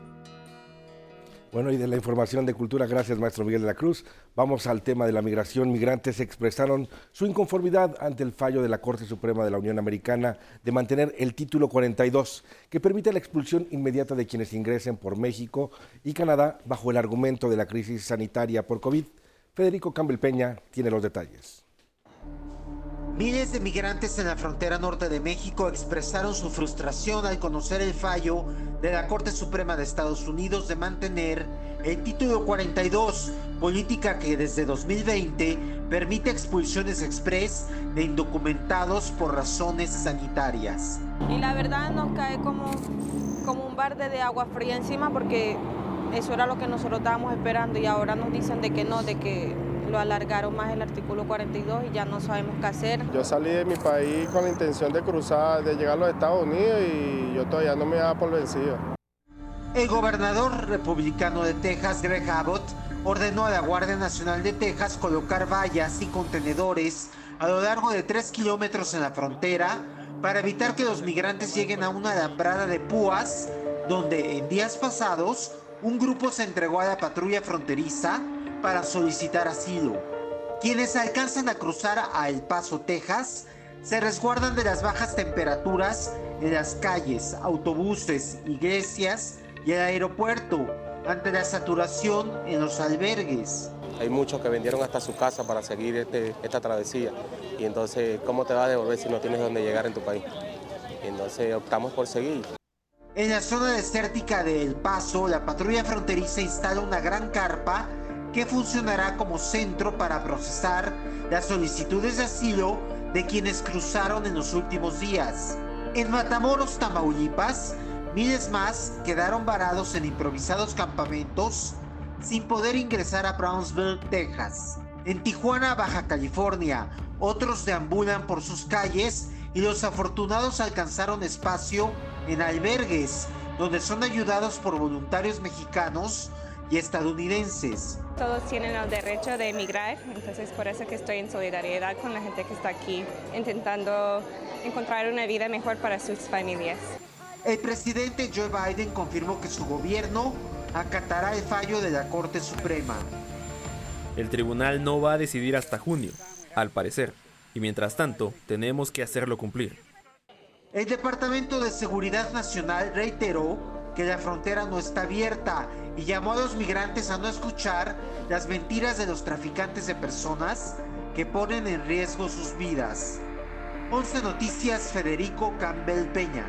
Bueno, y de la información de cultura, gracias maestro Miguel de la Cruz. Vamos al tema de la migración. Migrantes expresaron su inconformidad ante el fallo de la Corte Suprema de la Unión Americana de mantener el título 42, que permite la expulsión inmediata de quienes ingresen por México y Canadá bajo el argumento de la crisis sanitaria por COVID. Federico Campbell Peña tiene los detalles. Miles de migrantes en la frontera norte de México expresaron su frustración al conocer el fallo de la Corte Suprema de Estados Unidos de mantener el título 42, política que desde 2020 permite expulsiones express de indocumentados por razones sanitarias. Y la verdad nos cae como, como un barde de agua fría encima porque eso era lo que nosotros estábamos esperando y ahora nos dicen de que no, de que lo alargaron más el artículo 42 y ya no sabemos qué hacer. Yo salí de mi país con la intención de cruzar, de llegar a los Estados Unidos y yo todavía no me daba por vencido. El gobernador republicano de Texas, Greg Abbott, ordenó a la Guardia Nacional de Texas colocar vallas y contenedores a lo largo de tres kilómetros en la frontera para evitar que los migrantes lleguen a una alambrada de púas donde en días pasados un grupo se entregó a la patrulla fronteriza para solicitar asilo. Quienes alcanzan a cruzar a El Paso, Texas, se resguardan de las bajas temperaturas en las calles, autobuses, iglesias y el aeropuerto ante la saturación en los albergues. Hay muchos que vendieron hasta su casa para seguir este, esta travesía y entonces, ¿cómo te vas a devolver si no tienes dónde llegar en tu país? Y entonces optamos por seguir. En la zona desértica de El Paso, la patrulla fronteriza instala una gran carpa que funcionará como centro para procesar las solicitudes de asilo de quienes cruzaron en los últimos días. En Matamoros, Tamaulipas, miles más quedaron varados en improvisados campamentos sin poder ingresar a Brownsville, Texas. En Tijuana, Baja California, otros deambulan por sus calles y los afortunados alcanzaron espacio en albergues, donde son ayudados por voluntarios mexicanos y estadounidenses. Todos tienen el derecho de emigrar, entonces por eso que estoy en solidaridad con la gente que está aquí, intentando encontrar una vida mejor para sus familias. El presidente Joe Biden confirmó que su gobierno acatará el fallo de la Corte Suprema. El tribunal no va a decidir hasta junio, al parecer, y mientras tanto tenemos que hacerlo cumplir. El Departamento de Seguridad Nacional reiteró que la frontera no está abierta y llamó a los migrantes a no escuchar las mentiras de los traficantes de personas que ponen en riesgo sus vidas. 11 Noticias Federico Campbell Peña.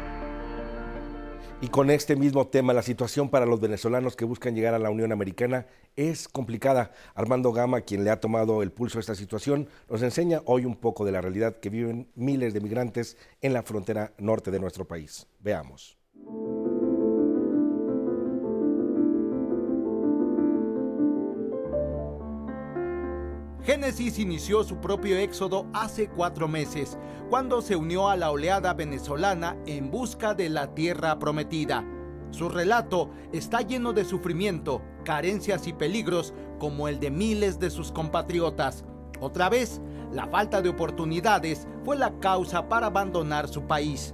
Y con este mismo tema, la situación para los venezolanos que buscan llegar a la Unión Americana es complicada. Armando Gama, quien le ha tomado el pulso a esta situación, nos enseña hoy un poco de la realidad que viven miles de migrantes en la frontera norte de nuestro país. Veamos. Génesis inició su propio éxodo hace cuatro meses, cuando se unió a la oleada venezolana en busca de la tierra prometida. Su relato está lleno de sufrimiento, carencias y peligros como el de miles de sus compatriotas. Otra vez, la falta de oportunidades fue la causa para abandonar su país.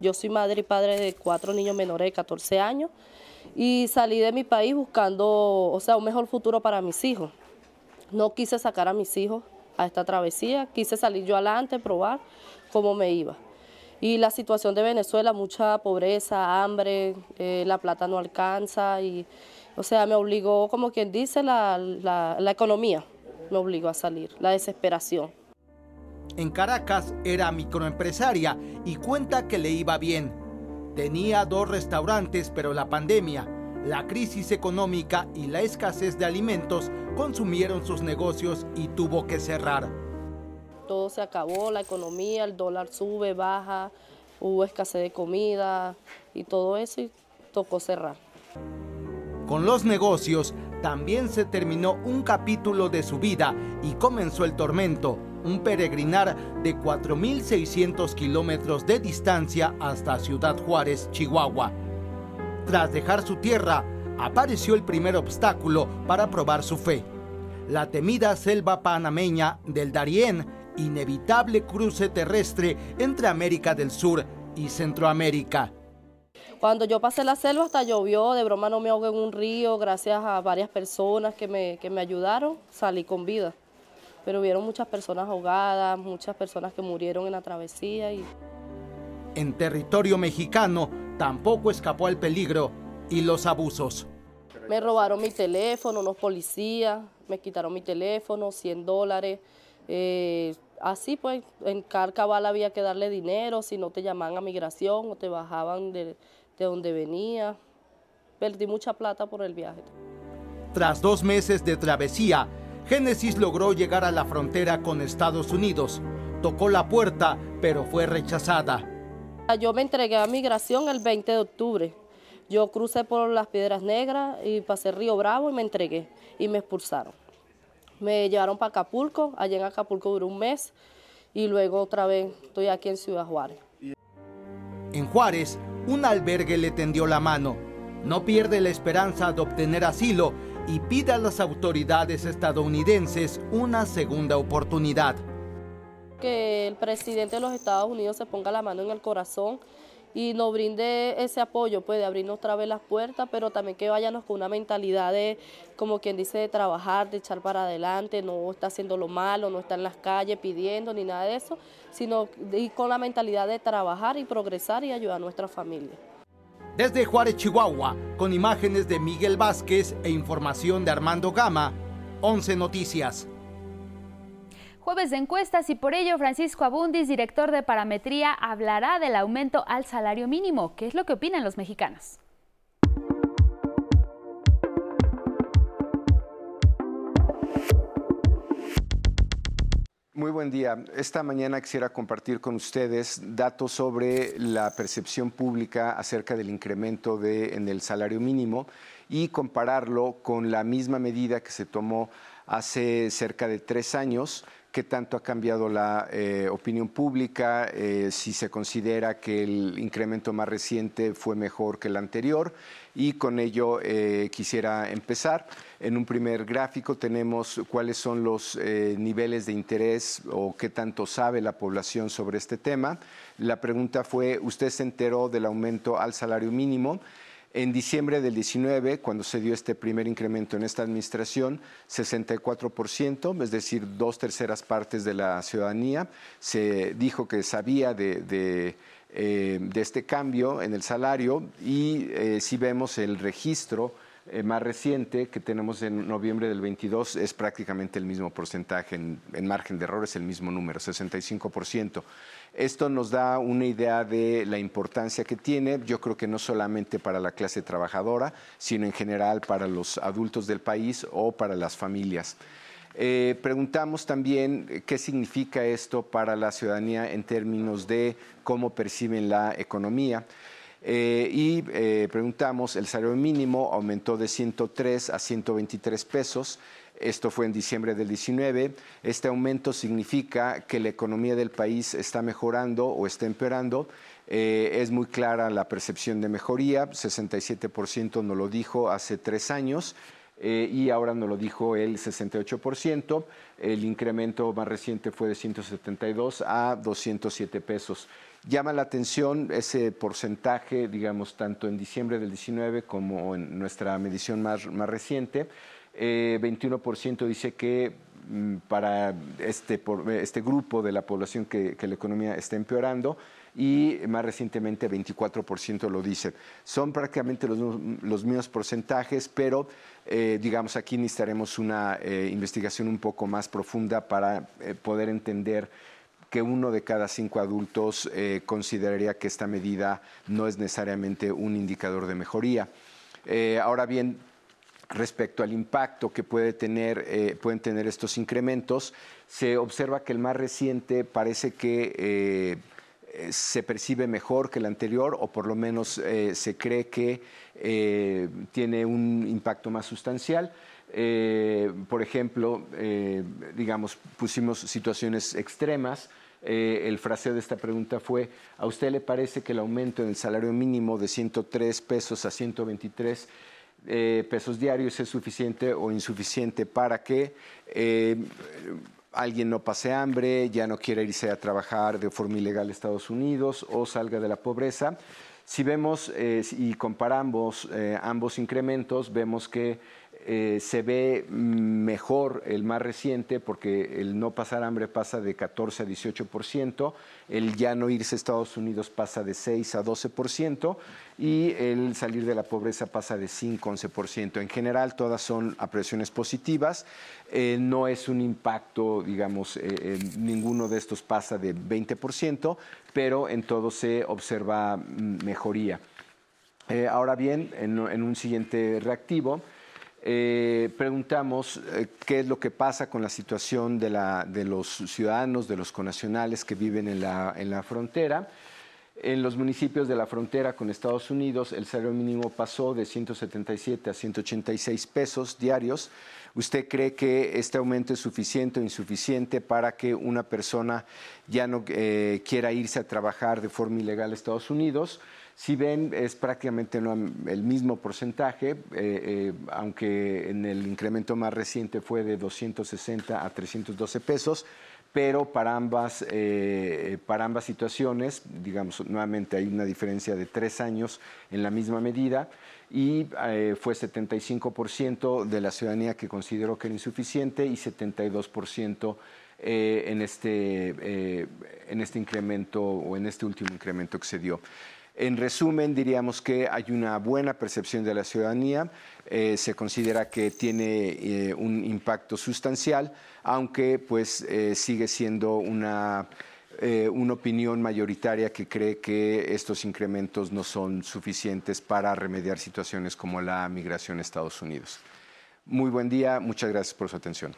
Yo soy madre y padre de cuatro niños menores de 14 años y salí de mi país buscando, o sea, un mejor futuro para mis hijos. No quise sacar a mis hijos a esta travesía, quise salir yo adelante, probar cómo me iba. Y la situación de Venezuela, mucha pobreza, hambre, eh, la plata no alcanza y, o sea, me obligó, como quien dice, la, la economía, me obligó a salir, la desesperación. En Caracas era microempresaria y cuenta que le iba bien. Tenía dos restaurantes, pero la pandemia la crisis económica y la escasez de alimentos consumieron sus negocios y tuvo que cerrar. Todo se acabó, la economía, el dólar sube, baja, hubo escasez de comida y todo eso y tocó cerrar. Con los negocios también se terminó un capítulo de su vida y comenzó el tormento, un peregrinar de 4.600 kilómetros de distancia hasta Ciudad Juárez, Chihuahua tras dejar su tierra, apareció el primer obstáculo para probar su fe. la temida selva panameña del Darién, inevitable cruce terrestre entre América del Sur y Centroamérica. Cuando yo pasé la selva hasta llovió, de broma no me ahogué en un río, gracias a varias personas que me, que me ayudaron, salí con vida. Pero hubieron muchas personas ahogadas, muchas personas que murieron en la travesía. Y... En territorio mexicano tampoco escapó el peligro y los abusos. Me robaron mi teléfono, unos policías, me quitaron mi teléfono, 100 dólares. Eh, así pues, en Carcabal había que darle dinero, si no te llamaban a migración o te bajaban de, de donde venía. Perdí mucha plata por el viaje. Tras dos meses de travesía, Génesis logró llegar a la frontera con Estados Unidos. Tocó la puerta, pero fue rechazada. Yo me entregué a migración el 20 de octubre. Yo crucé por las Piedras Negras y pasé Río Bravo y me entregué y me expulsaron. Me llevaron para Acapulco, allá en Acapulco duró un mes y luego otra vez estoy aquí en Ciudad Juárez. En Juárez, un albergue le tendió la mano. No pierde la esperanza de obtener asilo y pide a las autoridades estadounidenses una segunda oportunidad. Que el presidente de los Estados Unidos se ponga la mano en el corazón y nos brinde ese apoyo, puede abrirnos otra vez las puertas, pero también que vayamos con una mentalidad de, como quien dice, de trabajar, de echar para adelante, no está haciendo lo malo, no está en las calles pidiendo ni nada de eso, sino ir con la mentalidad de trabajar y progresar y ayudar a nuestra familia. Desde Juárez, Chihuahua, con imágenes de Miguel Vázquez e información de Armando Gama, 11 Noticias. Jueves de encuestas y por ello Francisco Abundis, director de parametría, hablará del aumento al salario mínimo. ¿Qué es lo que opinan los mexicanos? Muy buen día. Esta mañana quisiera compartir con ustedes datos sobre la percepción pública acerca del incremento de, en el salario mínimo y compararlo con la misma medida que se tomó hace cerca de tres años qué tanto ha cambiado la eh, opinión pública, eh, si se considera que el incremento más reciente fue mejor que el anterior y con ello eh, quisiera empezar. En un primer gráfico tenemos cuáles son los niveles de interés o qué tanto sabe la población sobre este tema. La pregunta fue, ¿usted se enteró del aumento al salario mínimo? En diciembre del 19, cuando se dio este primer incremento en esta administración, 64%, es decir, dos terceras partes de la ciudadanía, se dijo que sabía de, eh, este cambio en el salario y eh, si vemos el registro eh, más reciente que tenemos en noviembre del 22 es prácticamente el mismo porcentaje, en, en margen de error es el mismo número, 65%. Esto nos da una idea de la importancia que tiene, yo creo que no solamente para la clase trabajadora, sino en general para los adultos del país o para las familias. Eh, preguntamos también eh, qué significa esto para la ciudadanía en términos de cómo perciben la economía. Eh, y preguntamos, el salario mínimo aumentó de 103 a 123 pesos esto fue en diciembre del 19. Este aumento significa que la economía del país está mejorando o está empeorando. Eh, es muy clara la percepción de mejoría, 67% nos lo dijo hace tres años eh, y ahora nos lo dijo el 68%. El incremento más reciente fue de 172 a 207 pesos. Llama la atención ese porcentaje, digamos, tanto en diciembre del 19 como en nuestra medición más, más reciente. 21% eh, dice que mm, para este, este grupo de la población que, la economía está empeorando y más recientemente 24% lo dice. Son prácticamente los, mismos porcentajes, pero eh, digamos aquí necesitaremos una eh, investigación un poco más profunda para poder entender que uno de cada cinco adultos consideraría que esta medida no es necesariamente un indicador de mejoría. ahora bien, respecto al impacto que eh, pueden tener estos incrementos, se observa que el más reciente parece que eh, se percibe mejor que el anterior o por lo menos eh, se cree que tiene un impacto más sustancial. Por ejemplo, digamos, pusimos situaciones extremas. el fraseo de esta pregunta fue, ¿a usted le parece que el aumento en el salario mínimo de 103 pesos a 123 eh, pesos diarios es suficiente o insuficiente para que eh, alguien no pase hambre, ya no quiera irse a trabajar de forma ilegal a Estados Unidos o salga de la pobreza. Si vemos eh, y comparamos ambos incrementos, vemos que eh, se ve mejor el más reciente porque el no pasar hambre pasa de 14 a 18%, el ya no irse a Estados Unidos pasa de 6 a 12% y el salir de la pobreza pasa de 5 a 11%. En general todas son apreciaciones positivas, eh, no es un impacto, digamos, eh, ninguno de estos pasa de 20%, pero en todo se observa mm, mejoría. ahora bien, en un siguiente reactivo, eh, preguntamos eh, qué es lo que pasa con la situación de, los ciudadanos, de los conacionales que viven en la, frontera. En los municipios de la frontera con Estados Unidos, el salario mínimo pasó de 177 a 186 pesos diarios. ¿Usted cree que este aumento es suficiente o insuficiente para que una persona ya no eh, quiera irse a trabajar de forma ilegal a Estados Unidos? Si ven, es prácticamente el mismo porcentaje, eh, eh, aunque en el incremento más reciente fue de 260 a 312 pesos, pero para ambas, eh, para ambas situaciones, digamos, nuevamente hay una diferencia de tres años en la misma medida y fue 75% de la ciudadanía que consideró que era insuficiente y 72% en, este, en este incremento o en este último incremento que se dio. En resumen, diríamos que hay una buena percepción de la ciudadanía, eh, se considera que tiene eh, un impacto sustancial, aunque pues eh, sigue siendo una, una opinión mayoritaria que cree que estos incrementos no son suficientes para remediar situaciones como la migración a Estados Unidos. Muy buen día, muchas gracias por su atención.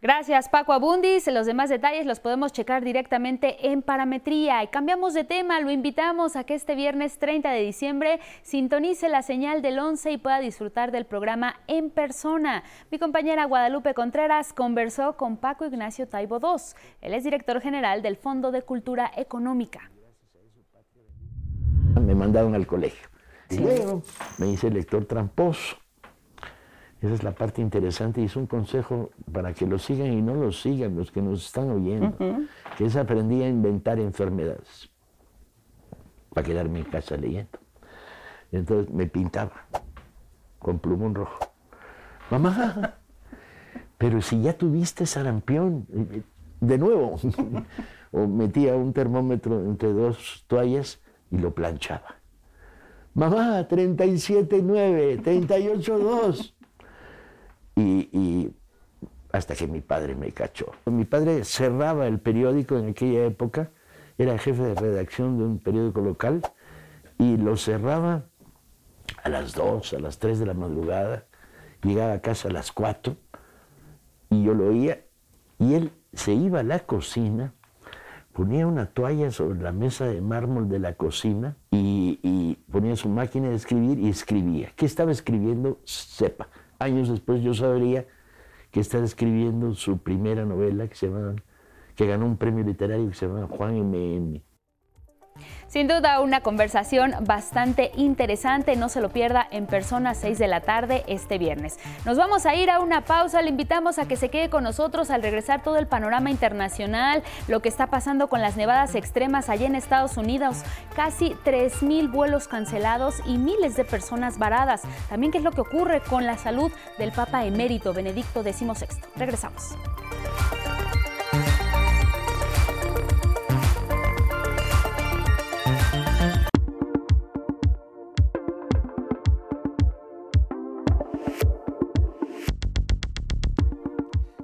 Gracias Paco Abundis. Los demás detalles los podemos checar directamente en Parametría. Y cambiamos de tema, lo invitamos a que este viernes 30 de diciembre sintonice la señal del 11 y pueda disfrutar del programa en persona. Mi compañera Guadalupe Contreras conversó con Paco Ignacio Taibo II. Él es director general del Fondo de Cultura Económica. Me mandaron al colegio. Y luego me hice lector tramposo esa es la parte interesante y es un consejo para que lo sigan y no lo sigan los que nos están oyendo, que es aprendí a inventar enfermedades para quedarme en casa leyendo. Entonces me pintaba con plumón rojo. Mamá, pero si ya tuviste sarampión, de nuevo, o metía un termómetro entre dos toallas y lo planchaba. Mamá, 37.9, 38.2 y, hasta que mi padre me cachó. Mi padre cerraba el periódico en aquella época, era jefe de redacción de un periódico local y lo cerraba a las 2, a las 3 de la madrugada, llegaba a casa a las 4 y yo lo oía y él se iba a la cocina, ponía una toalla sobre la mesa de mármol de la cocina y, y ponía su máquina de escribir y escribía. ¿Qué estaba escribiendo? Sepa años después yo sabría que está escribiendo su primera novela que se llama, que ganó un premio literario que se llama Juan M.M. Sin duda una conversación bastante interesante, no se lo pierda en persona 6 de la tarde este viernes. Nos vamos a ir a una pausa, le invitamos a que se quede con nosotros al regresar todo el panorama internacional, lo que está pasando con las nevadas extremas allá en Estados Unidos, casi 3.000 vuelos cancelados y miles de personas varadas. También qué es lo que ocurre con la salud del Papa emérito Benedicto XVI. Regresamos.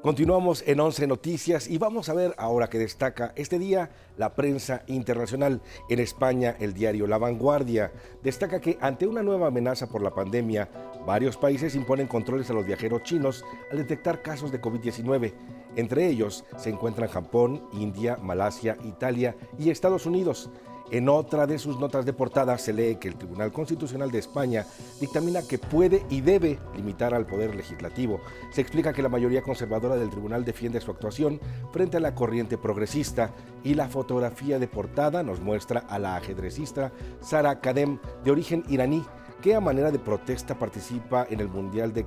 Continuamos en 11 Noticias y vamos a ver ahora que destaca este día la prensa internacional. En España, el diario La Vanguardia destaca que ante una nueva amenaza por la pandemia, varios países imponen controles a los viajeros chinos al detectar casos de COVID-19. Entre ellos se encuentran Japón, India, Malasia, Italia y Estados Unidos. En otra de sus notas de portada se lee que el Tribunal Constitucional de España dictamina que puede y debe limitar al poder legislativo. Se explica que la mayoría conservadora del tribunal defiende su actuación frente a la corriente progresista y la fotografía de portada nos muestra a la ajedrecista Sara Kadem, de origen iraní, que a manera de protesta participa en el Mundial de,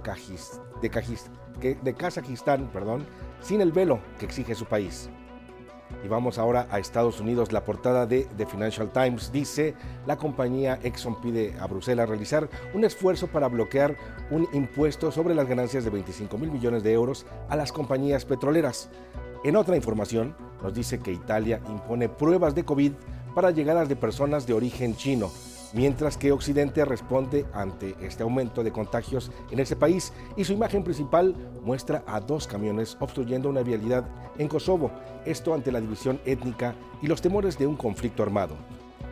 de, Kazajistán sin el velo que exige su país. Y vamos ahora a Estados Unidos. La portada de The Financial Times dice, la compañía Exxon pide a Bruselas realizar un esfuerzo para bloquear un impuesto sobre las ganancias de 25 mil millones de euros a las compañías petroleras. En otra información, nos dice que Italia impone pruebas de COVID para llegadas de personas de origen chino mientras que Occidente responde ante este aumento de contagios en ese país y su imagen principal muestra a dos camiones obstruyendo una vialidad en Kosovo, esto ante la división étnica y los temores de un conflicto armado.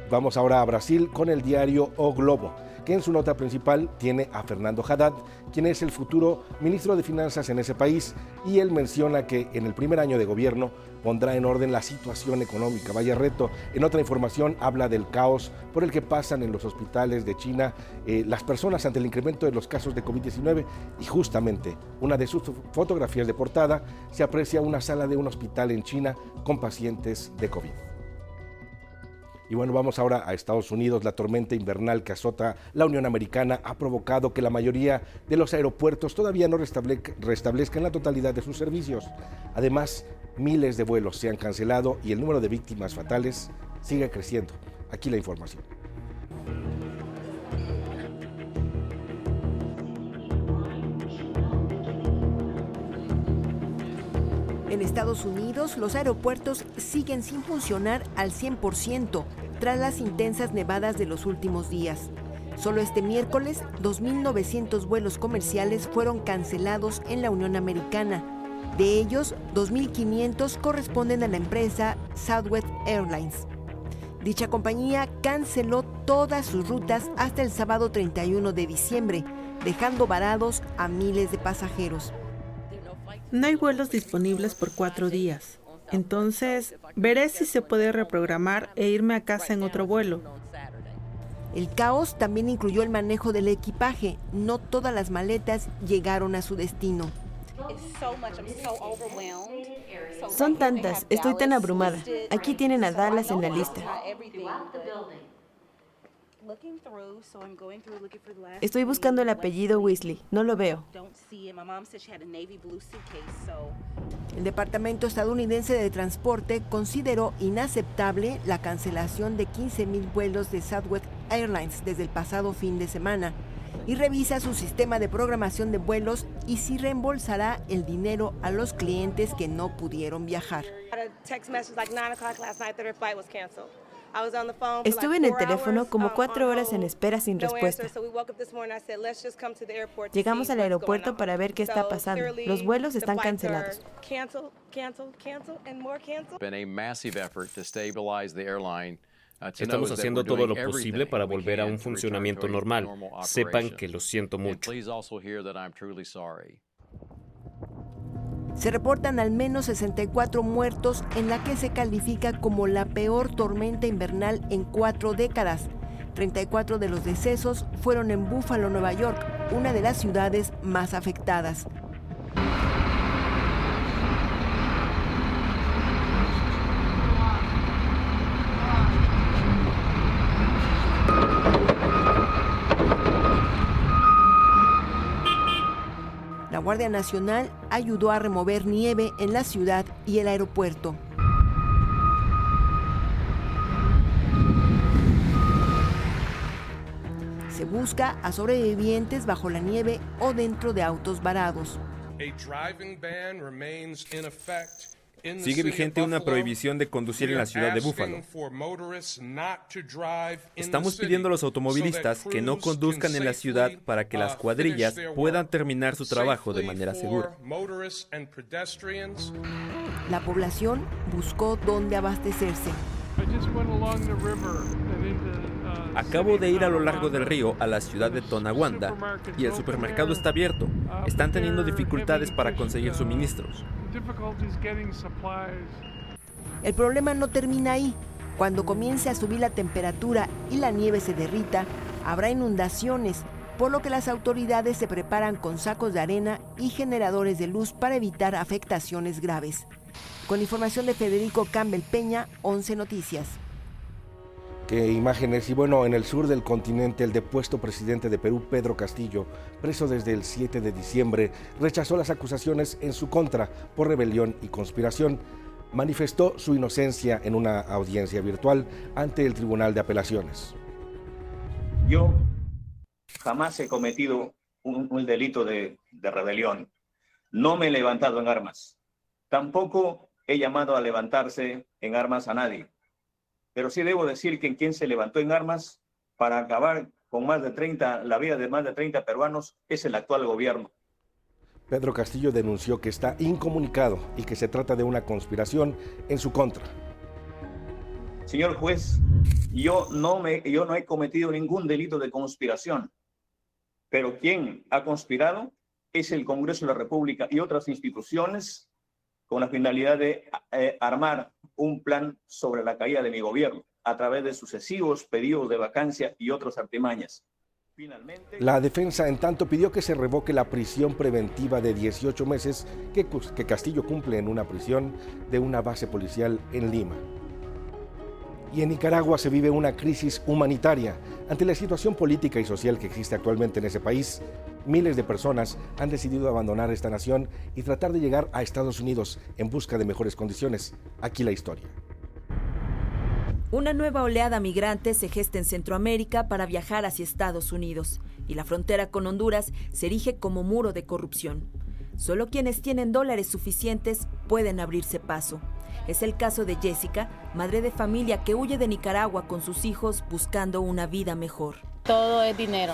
Vamos ahora a Brasil con el diario O Globo que en su nota principal tiene a Fernando Haddad, quien es el futuro ministro de Finanzas en ese país, y él menciona que en el primer año de gobierno pondrá en orden la situación económica. Vaya reto. En otra información habla del caos por el que pasan en los hospitales de China eh, las personas ante el incremento de los casos de COVID-19 y justamente una de sus fotografías de portada se aprecia una sala de un hospital en China con pacientes de COVID. Y bueno, vamos ahora a Estados Unidos. La tormenta invernal que azota la Unión Americana ha provocado que la mayoría de los aeropuertos todavía no restablezcan la totalidad de sus servicios. Además, miles de vuelos se han cancelado y el número de víctimas fatales sigue creciendo. Aquí la información. En Estados Unidos, los aeropuertos siguen sin funcionar al 100% tras las intensas nevadas de los últimos días. Solo este miércoles, 2.900 vuelos comerciales fueron cancelados en la Unión Americana. De ellos, 2.500 corresponden a la empresa Southwest Airlines. Dicha compañía canceló todas sus rutas hasta el sábado 31 de diciembre, dejando varados a miles de pasajeros. No hay vuelos disponibles por cuatro días. Entonces, veré si se puede reprogramar e irme a casa en otro vuelo. El caos también incluyó el manejo del equipaje. No todas las maletas llegaron a su destino. Son tantas, estoy tan abrumada. Aquí tienen a Dallas en la lista. Estoy buscando el apellido Weasley, no lo veo. El Departamento estadounidense de Transporte consideró inaceptable la cancelación de 15.000 vuelos de Southwest Airlines desde el pasado fin de semana y revisa su sistema de programación de vuelos y si reembolsará el dinero a los clientes que no pudieron viajar. Estuve en el teléfono como cuatro horas en espera sin respuesta. Llegamos al aeropuerto para ver qué está pasando. Los vuelos están cancelados. Estamos haciendo todo lo posible para volver a un funcionamiento normal. Sepan que lo siento mucho. Se reportan al menos 64 muertos en la que se califica como la peor tormenta invernal en cuatro décadas. 34 de los decesos fueron en Buffalo, Nueva York, una de las ciudades más afectadas. Guardia Nacional ayudó a remover nieve en la ciudad y el aeropuerto. Se busca a sobrevivientes bajo la nieve o dentro de autos varados. Sigue vigente una prohibición de conducir en la ciudad de Búfalo. Estamos pidiendo a los automovilistas que no conduzcan en la ciudad para que las cuadrillas puedan terminar su trabajo de manera segura. La población buscó dónde abastecerse. Acabo de ir a lo largo del río a la ciudad de Tonawanda y el supermercado está abierto. Están teniendo dificultades para conseguir suministros. El problema no termina ahí. Cuando comience a subir la temperatura y la nieve se derrita, habrá inundaciones, por lo que las autoridades se preparan con sacos de arena y generadores de luz para evitar afectaciones graves. Con información de Federico Campbell Peña, 11 Noticias. Qué imágenes. Y bueno, en el sur del continente, el depuesto presidente de Perú, Pedro Castillo, preso desde el 7 de diciembre, rechazó las acusaciones en su contra por rebelión y conspiración. Manifestó su inocencia en una audiencia virtual ante el Tribunal de Apelaciones. Yo jamás he cometido un, delito de, de rebelión. No me he levantado en armas. Tampoco he llamado a levantarse en armas a nadie pero sí debo decir que quien se levantó en armas para acabar con más de 30, la vida de más de 30 peruanos es el actual gobierno. Pedro Castillo denunció que está incomunicado y que se trata de una conspiración en su contra. Señor juez, yo no, me, yo no he cometido ningún delito de conspiración, pero quien ha conspirado es el Congreso de la República y otras instituciones con la finalidad de eh, armar un plan sobre la caída de mi gobierno a través de sucesivos pedidos de vacancia y otras artimañas. La defensa, en tanto, pidió que se revoque la prisión preventiva de 18 meses que Castillo cumple en una prisión de una base policial en Lima. Y en Nicaragua se vive una crisis humanitaria. Ante la situación política y social que existe actualmente en ese país, miles de personas han decidido abandonar esta nación y tratar de llegar a Estados Unidos en busca de mejores condiciones. Aquí la historia. Una nueva oleada migrante se gesta en Centroamérica para viajar hacia Estados Unidos y la frontera con Honduras se erige como muro de corrupción. Solo quienes tienen dólares suficientes pueden abrirse paso. Es el caso de Jessica, madre de familia que huye de Nicaragua con sus hijos buscando una vida mejor. Todo es dinero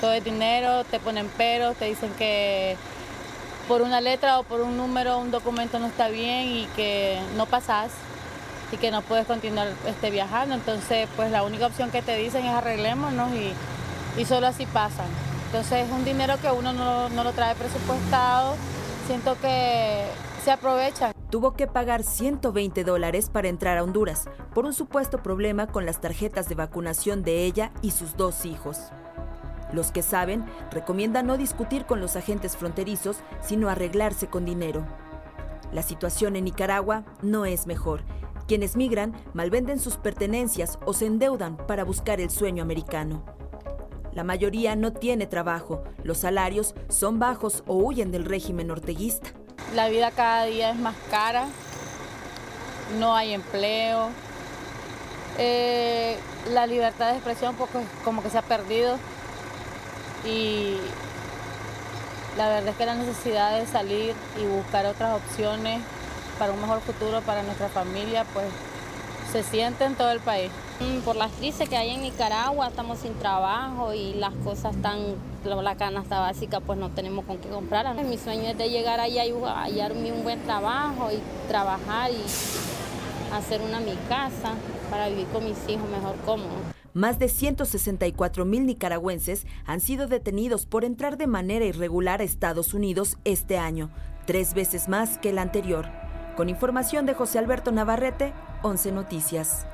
todo es dinero, te ponen peros, te dicen que por una letra o por un número un documento no está bien y que no pasas y que no puedes continuar este, viajando. Entonces, pues la única opción que te dicen es arreglémonos y, y solo así pasan. Entonces es un dinero que uno no, no lo trae presupuestado. Siento que se aprovechan. Tuvo que pagar 120 dólares para entrar a Honduras por un supuesto problema con las tarjetas de vacunación de ella y sus dos hijos. Los que saben recomiendan no discutir con los agentes fronterizos, sino arreglarse con dinero. La situación en Nicaragua no es mejor. Quienes migran malvenden sus pertenencias o se endeudan para buscar el sueño americano. La mayoría no tiene trabajo, los salarios son bajos o huyen del régimen orteguista. La vida cada día es más cara, no hay empleo, eh, la libertad de expresión poco, como que se ha perdido y la verdad es que la necesidad de salir y buscar otras opciones para un mejor futuro para nuestra familia, pues se siente en todo el país. Mm, por las crisis que hay en Nicaragua, estamos sin trabajo y las cosas están, la canasta básica, pues no tenemos con qué comprar. Mi sueño es de llegar allá y hallarme un buen trabajo y trabajar y hacer una mi casa para vivir con mis hijos mejor cómodo. Más de 164 mil nicaragüenses han sido detenidos por entrar de manera irregular a Estados Unidos este año, tres veces más que el anterior. Con información de José Alberto Navarrete, 11 Noticias.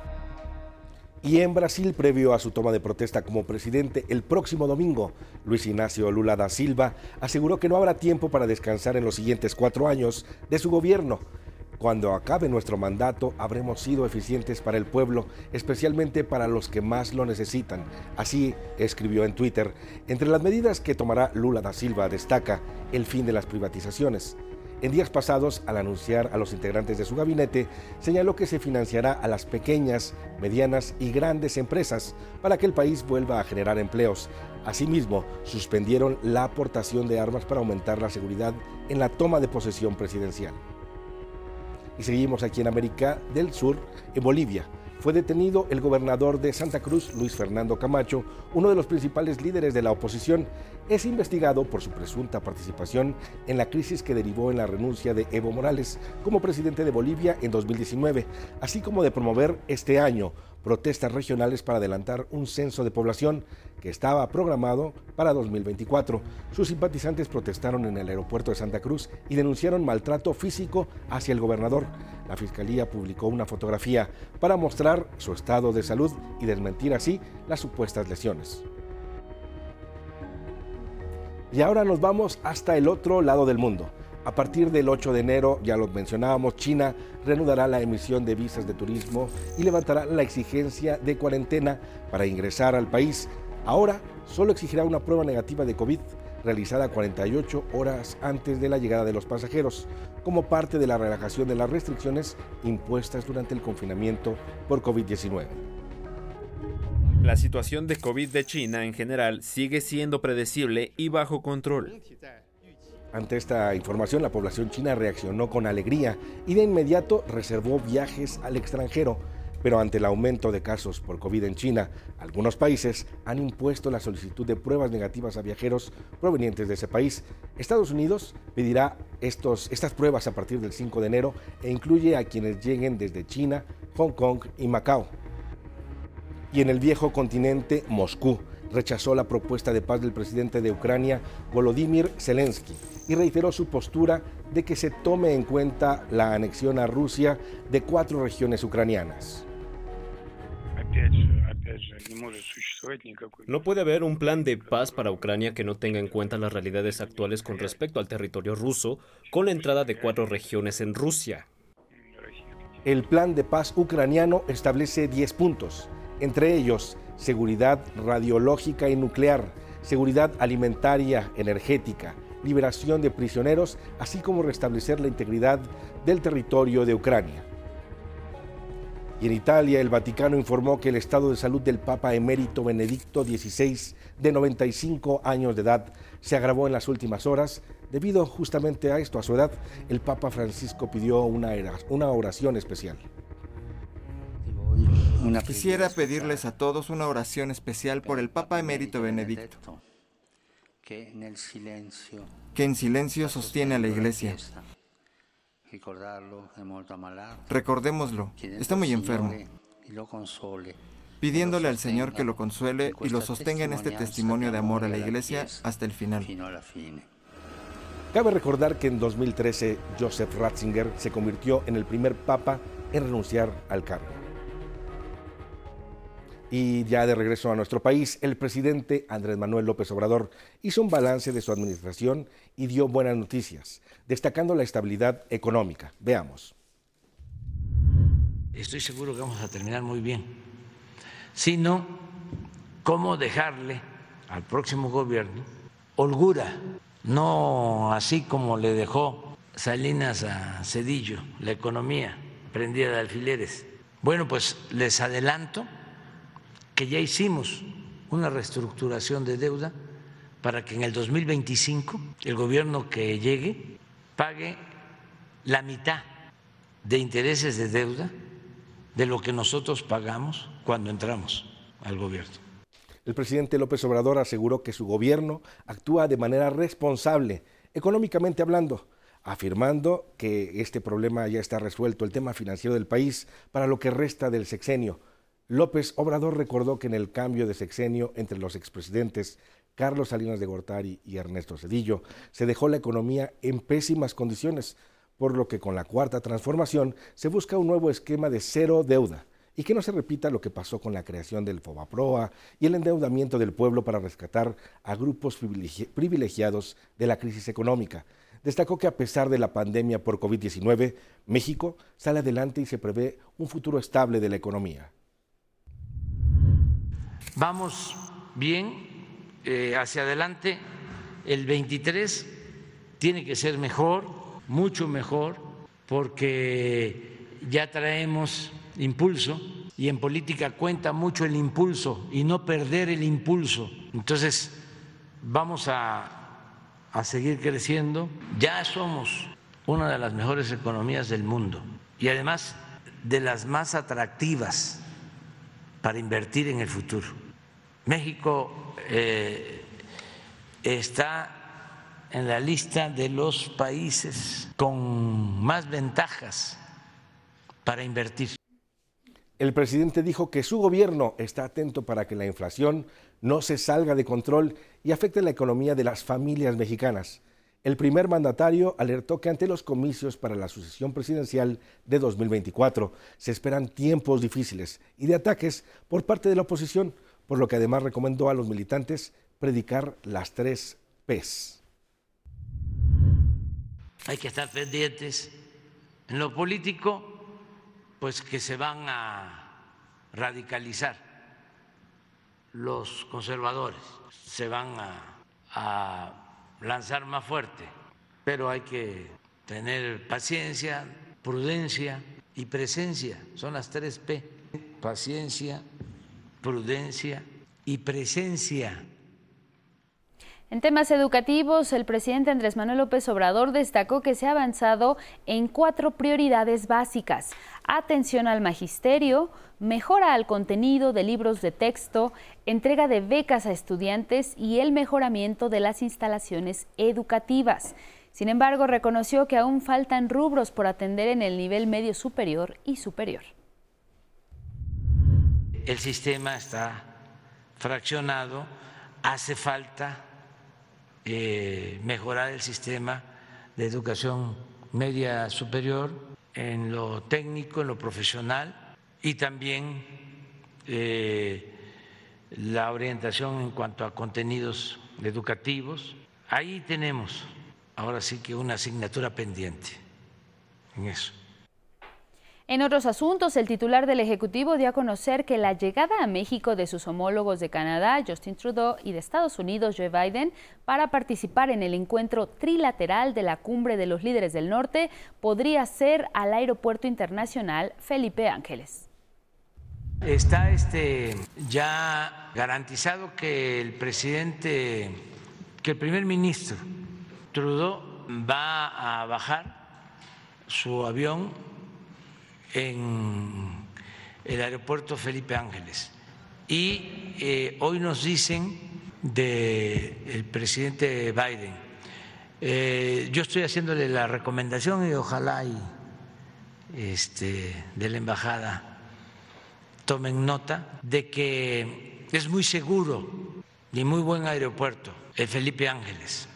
Y en Brasil, previo a su toma de protesta como presidente el próximo domingo, Luis Ignacio Lula da Silva aseguró que no habrá tiempo para descansar en los siguientes cuatro años de su gobierno cuando acabe nuestro mandato habremos sido eficientes para el pueblo, especialmente para los que más lo necesitan. Así escribió en Twitter. Entre las medidas que tomará Lula da Silva destaca el fin de las privatizaciones. En días pasados, al anunciar a los integrantes de su gabinete, señaló que se financiará a las pequeñas, medianas y grandes empresas para que el país vuelva a generar empleos. Asimismo, suspendieron la aportación de armas para aumentar la seguridad en la toma de posesión presidencial. Y seguimos aquí en América del Sur, en Bolivia. Fue detenido el gobernador de Santa Cruz, Luis Fernando Camacho, uno de los principales líderes de la oposición. Es investigado por su presunta participación en la crisis que derivó en la renuncia de Evo Morales como presidente de Bolivia en 2019, así como de promover este año protestas regionales para adelantar un censo de población que estaba programado para 2024. Sus simpatizantes protestaron en el aeropuerto de Santa Cruz y denunciaron maltrato físico hacia el gobernador. La fiscalía publicó una fotografía para mostrar su estado de salud y desmentir así las supuestas lesiones. Y ahora nos vamos hasta el otro lado del mundo. A partir del 8 de enero, ya lo mencionábamos, China reanudará la emisión de visas de turismo y levantará la exigencia de cuarentena para ingresar al país. Ahora solo exigirá una prueba negativa de COVID realizada 48 horas antes de la llegada de los pasajeros, como parte de la relajación de las restricciones impuestas durante el confinamiento por COVID-19. La situación de COVID de China en general sigue siendo predecible y bajo control. Ante esta información, la población china reaccionó con alegría y de inmediato reservó viajes al extranjero. Pero ante el aumento de casos por COVID en China, algunos países han impuesto la solicitud de pruebas negativas a viajeros provenientes de ese país. Estados Unidos pedirá estos, estas pruebas a partir del 5 de enero e incluye a quienes lleguen desde China, Hong Kong y Macao. Y en el viejo continente, Moscú rechazó la propuesta de paz del presidente de Ucrania, Volodymyr Zelensky, y reiteró su postura de que se tome en cuenta la anexión a Rusia de cuatro regiones ucranianas. No puede haber un plan de paz para Ucrania que no tenga en cuenta las realidades actuales con respecto al territorio ruso, con la entrada de cuatro regiones en Rusia. El plan de paz ucraniano establece 10 puntos, entre ellos seguridad radiológica y nuclear, seguridad alimentaria, energética, liberación de prisioneros, así como restablecer la integridad del territorio de Ucrania. Y en Italia, el Vaticano informó que el estado de salud del Papa emérito Benedicto XVI, de 95 años de edad, se agravó en las últimas horas. Debido justamente a esto, a su edad, el Papa Francisco pidió una, una oración especial. Quisiera pedirles a todos una oración especial por el Papa Emérito Benedicto, que en silencio sostiene a la Iglesia. Recordémoslo, está muy enfermo, pidiéndole al Señor que lo consuele y lo sostenga en este testimonio de amor a la Iglesia hasta el final. Cabe recordar que en 2013 Joseph Ratzinger se convirtió en el primer papa en renunciar al cargo. Y ya de regreso a nuestro país, el presidente Andrés Manuel López Obrador hizo un balance de su administración y dio buenas noticias, destacando la estabilidad económica. Veamos. Estoy seguro que vamos a terminar muy bien, sino cómo dejarle al próximo gobierno holgura, no así como le dejó Salinas a Cedillo, la economía prendida de alfileres. Bueno, pues les adelanto que ya hicimos una reestructuración de deuda para que en el 2025 el gobierno que llegue pague la mitad de intereses de deuda de lo que nosotros pagamos cuando entramos al gobierno. El presidente López Obrador aseguró que su gobierno actúa de manera responsable, económicamente hablando, afirmando que este problema ya está resuelto, el tema financiero del país, para lo que resta del sexenio López Obrador recordó que en el cambio de sexenio entre los expresidentes Carlos Salinas de Gortari y Ernesto Cedillo se dejó la economía en pésimas condiciones, por lo que con la cuarta transformación se busca un nuevo esquema de cero deuda y que no se repita lo que pasó con la creación del FOBAPROA y el endeudamiento del pueblo para rescatar a grupos privilegiados de la crisis económica. Destacó que a pesar de la pandemia por COVID-19, México sale adelante y se prevé un futuro estable de la economía. Vamos bien eh, hacia adelante. El 23 tiene que ser mejor, mucho mejor, porque ya traemos impulso y en política cuenta mucho el impulso y no perder el impulso. Entonces, vamos a, a seguir creciendo. Ya somos una de las mejores economías del mundo y además de las más atractivas para invertir en el futuro. México eh, está en la lista de los países con más ventajas para invertir. El presidente dijo que su gobierno está atento para que la inflación no se salga de control y afecte la economía de las familias mexicanas. El primer mandatario alertó que ante los comicios para la sucesión presidencial de 2024 se esperan tiempos difíciles y de ataques por parte de la oposición por lo que además recomendó a los militantes predicar las tres P's. hay que estar pendientes. En lo político, pues que se van a radicalizar los conservadores, se van a, lanzar más fuerte, pero hay que tener paciencia, prudencia y presencia, son las tres P, paciencia, prudencia y presencia. En temas educativos, el presidente Andrés Manuel López Obrador destacó que se ha avanzado en cuatro prioridades básicas. Atención al magisterio, mejora al contenido de libros de texto, entrega de becas a estudiantes y el mejoramiento de las instalaciones educativas. Sin embargo, reconoció que aún faltan rubros por atender en el nivel medio superior y superior. El sistema está fraccionado, hace falta eh, mejorar el sistema de educación media superior en lo técnico, en lo profesional y también eh, la orientación en cuanto a contenidos educativos. Ahí tenemos ahora sí que una asignatura pendiente en eso. En otros asuntos, el titular del Ejecutivo dio a conocer que la llegada a México de sus homólogos de Canadá, Justin Trudeau, y de Estados Unidos, Joe Biden, para participar en el encuentro trilateral de la Cumbre de los Líderes del Norte, podría ser al Aeropuerto Internacional Felipe Ángeles. Está este, ya garantizado que el presidente, que el primer ministro Trudeau va a bajar su avión en el aeropuerto Felipe Ángeles. Y eh, hoy nos dicen del presidente Biden, eh, yo estoy haciéndole la recomendación y ojalá y este, de la embajada tomen nota de que es muy seguro y muy buen aeropuerto el Felipe Ángeles.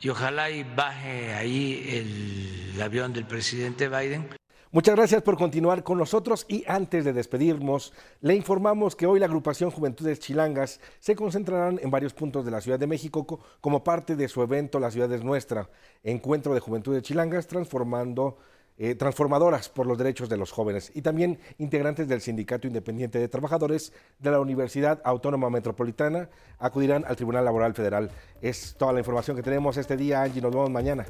Y ojalá y baje ahí el avión del presidente Biden. Muchas gracias por continuar con nosotros y antes de despedirnos, le informamos que hoy la agrupación Juventudes Chilangas se concentrarán en varios puntos de la Ciudad de México como parte de su evento La Ciudad es Nuestra, encuentro de Juventudes Chilangas transformando eh, transformadoras por los derechos de los jóvenes y también integrantes del Sindicato Independiente de Trabajadores de la Universidad Autónoma Metropolitana acudirán al Tribunal Laboral Federal. Es toda la información que tenemos este día, Angie. Nos vemos mañana.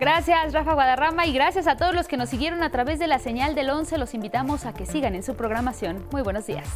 Gracias, Rafa Guadarrama, y gracias a todos los que nos siguieron a través de la señal del 11. Los invitamos a que sigan en su programación. Muy buenos días.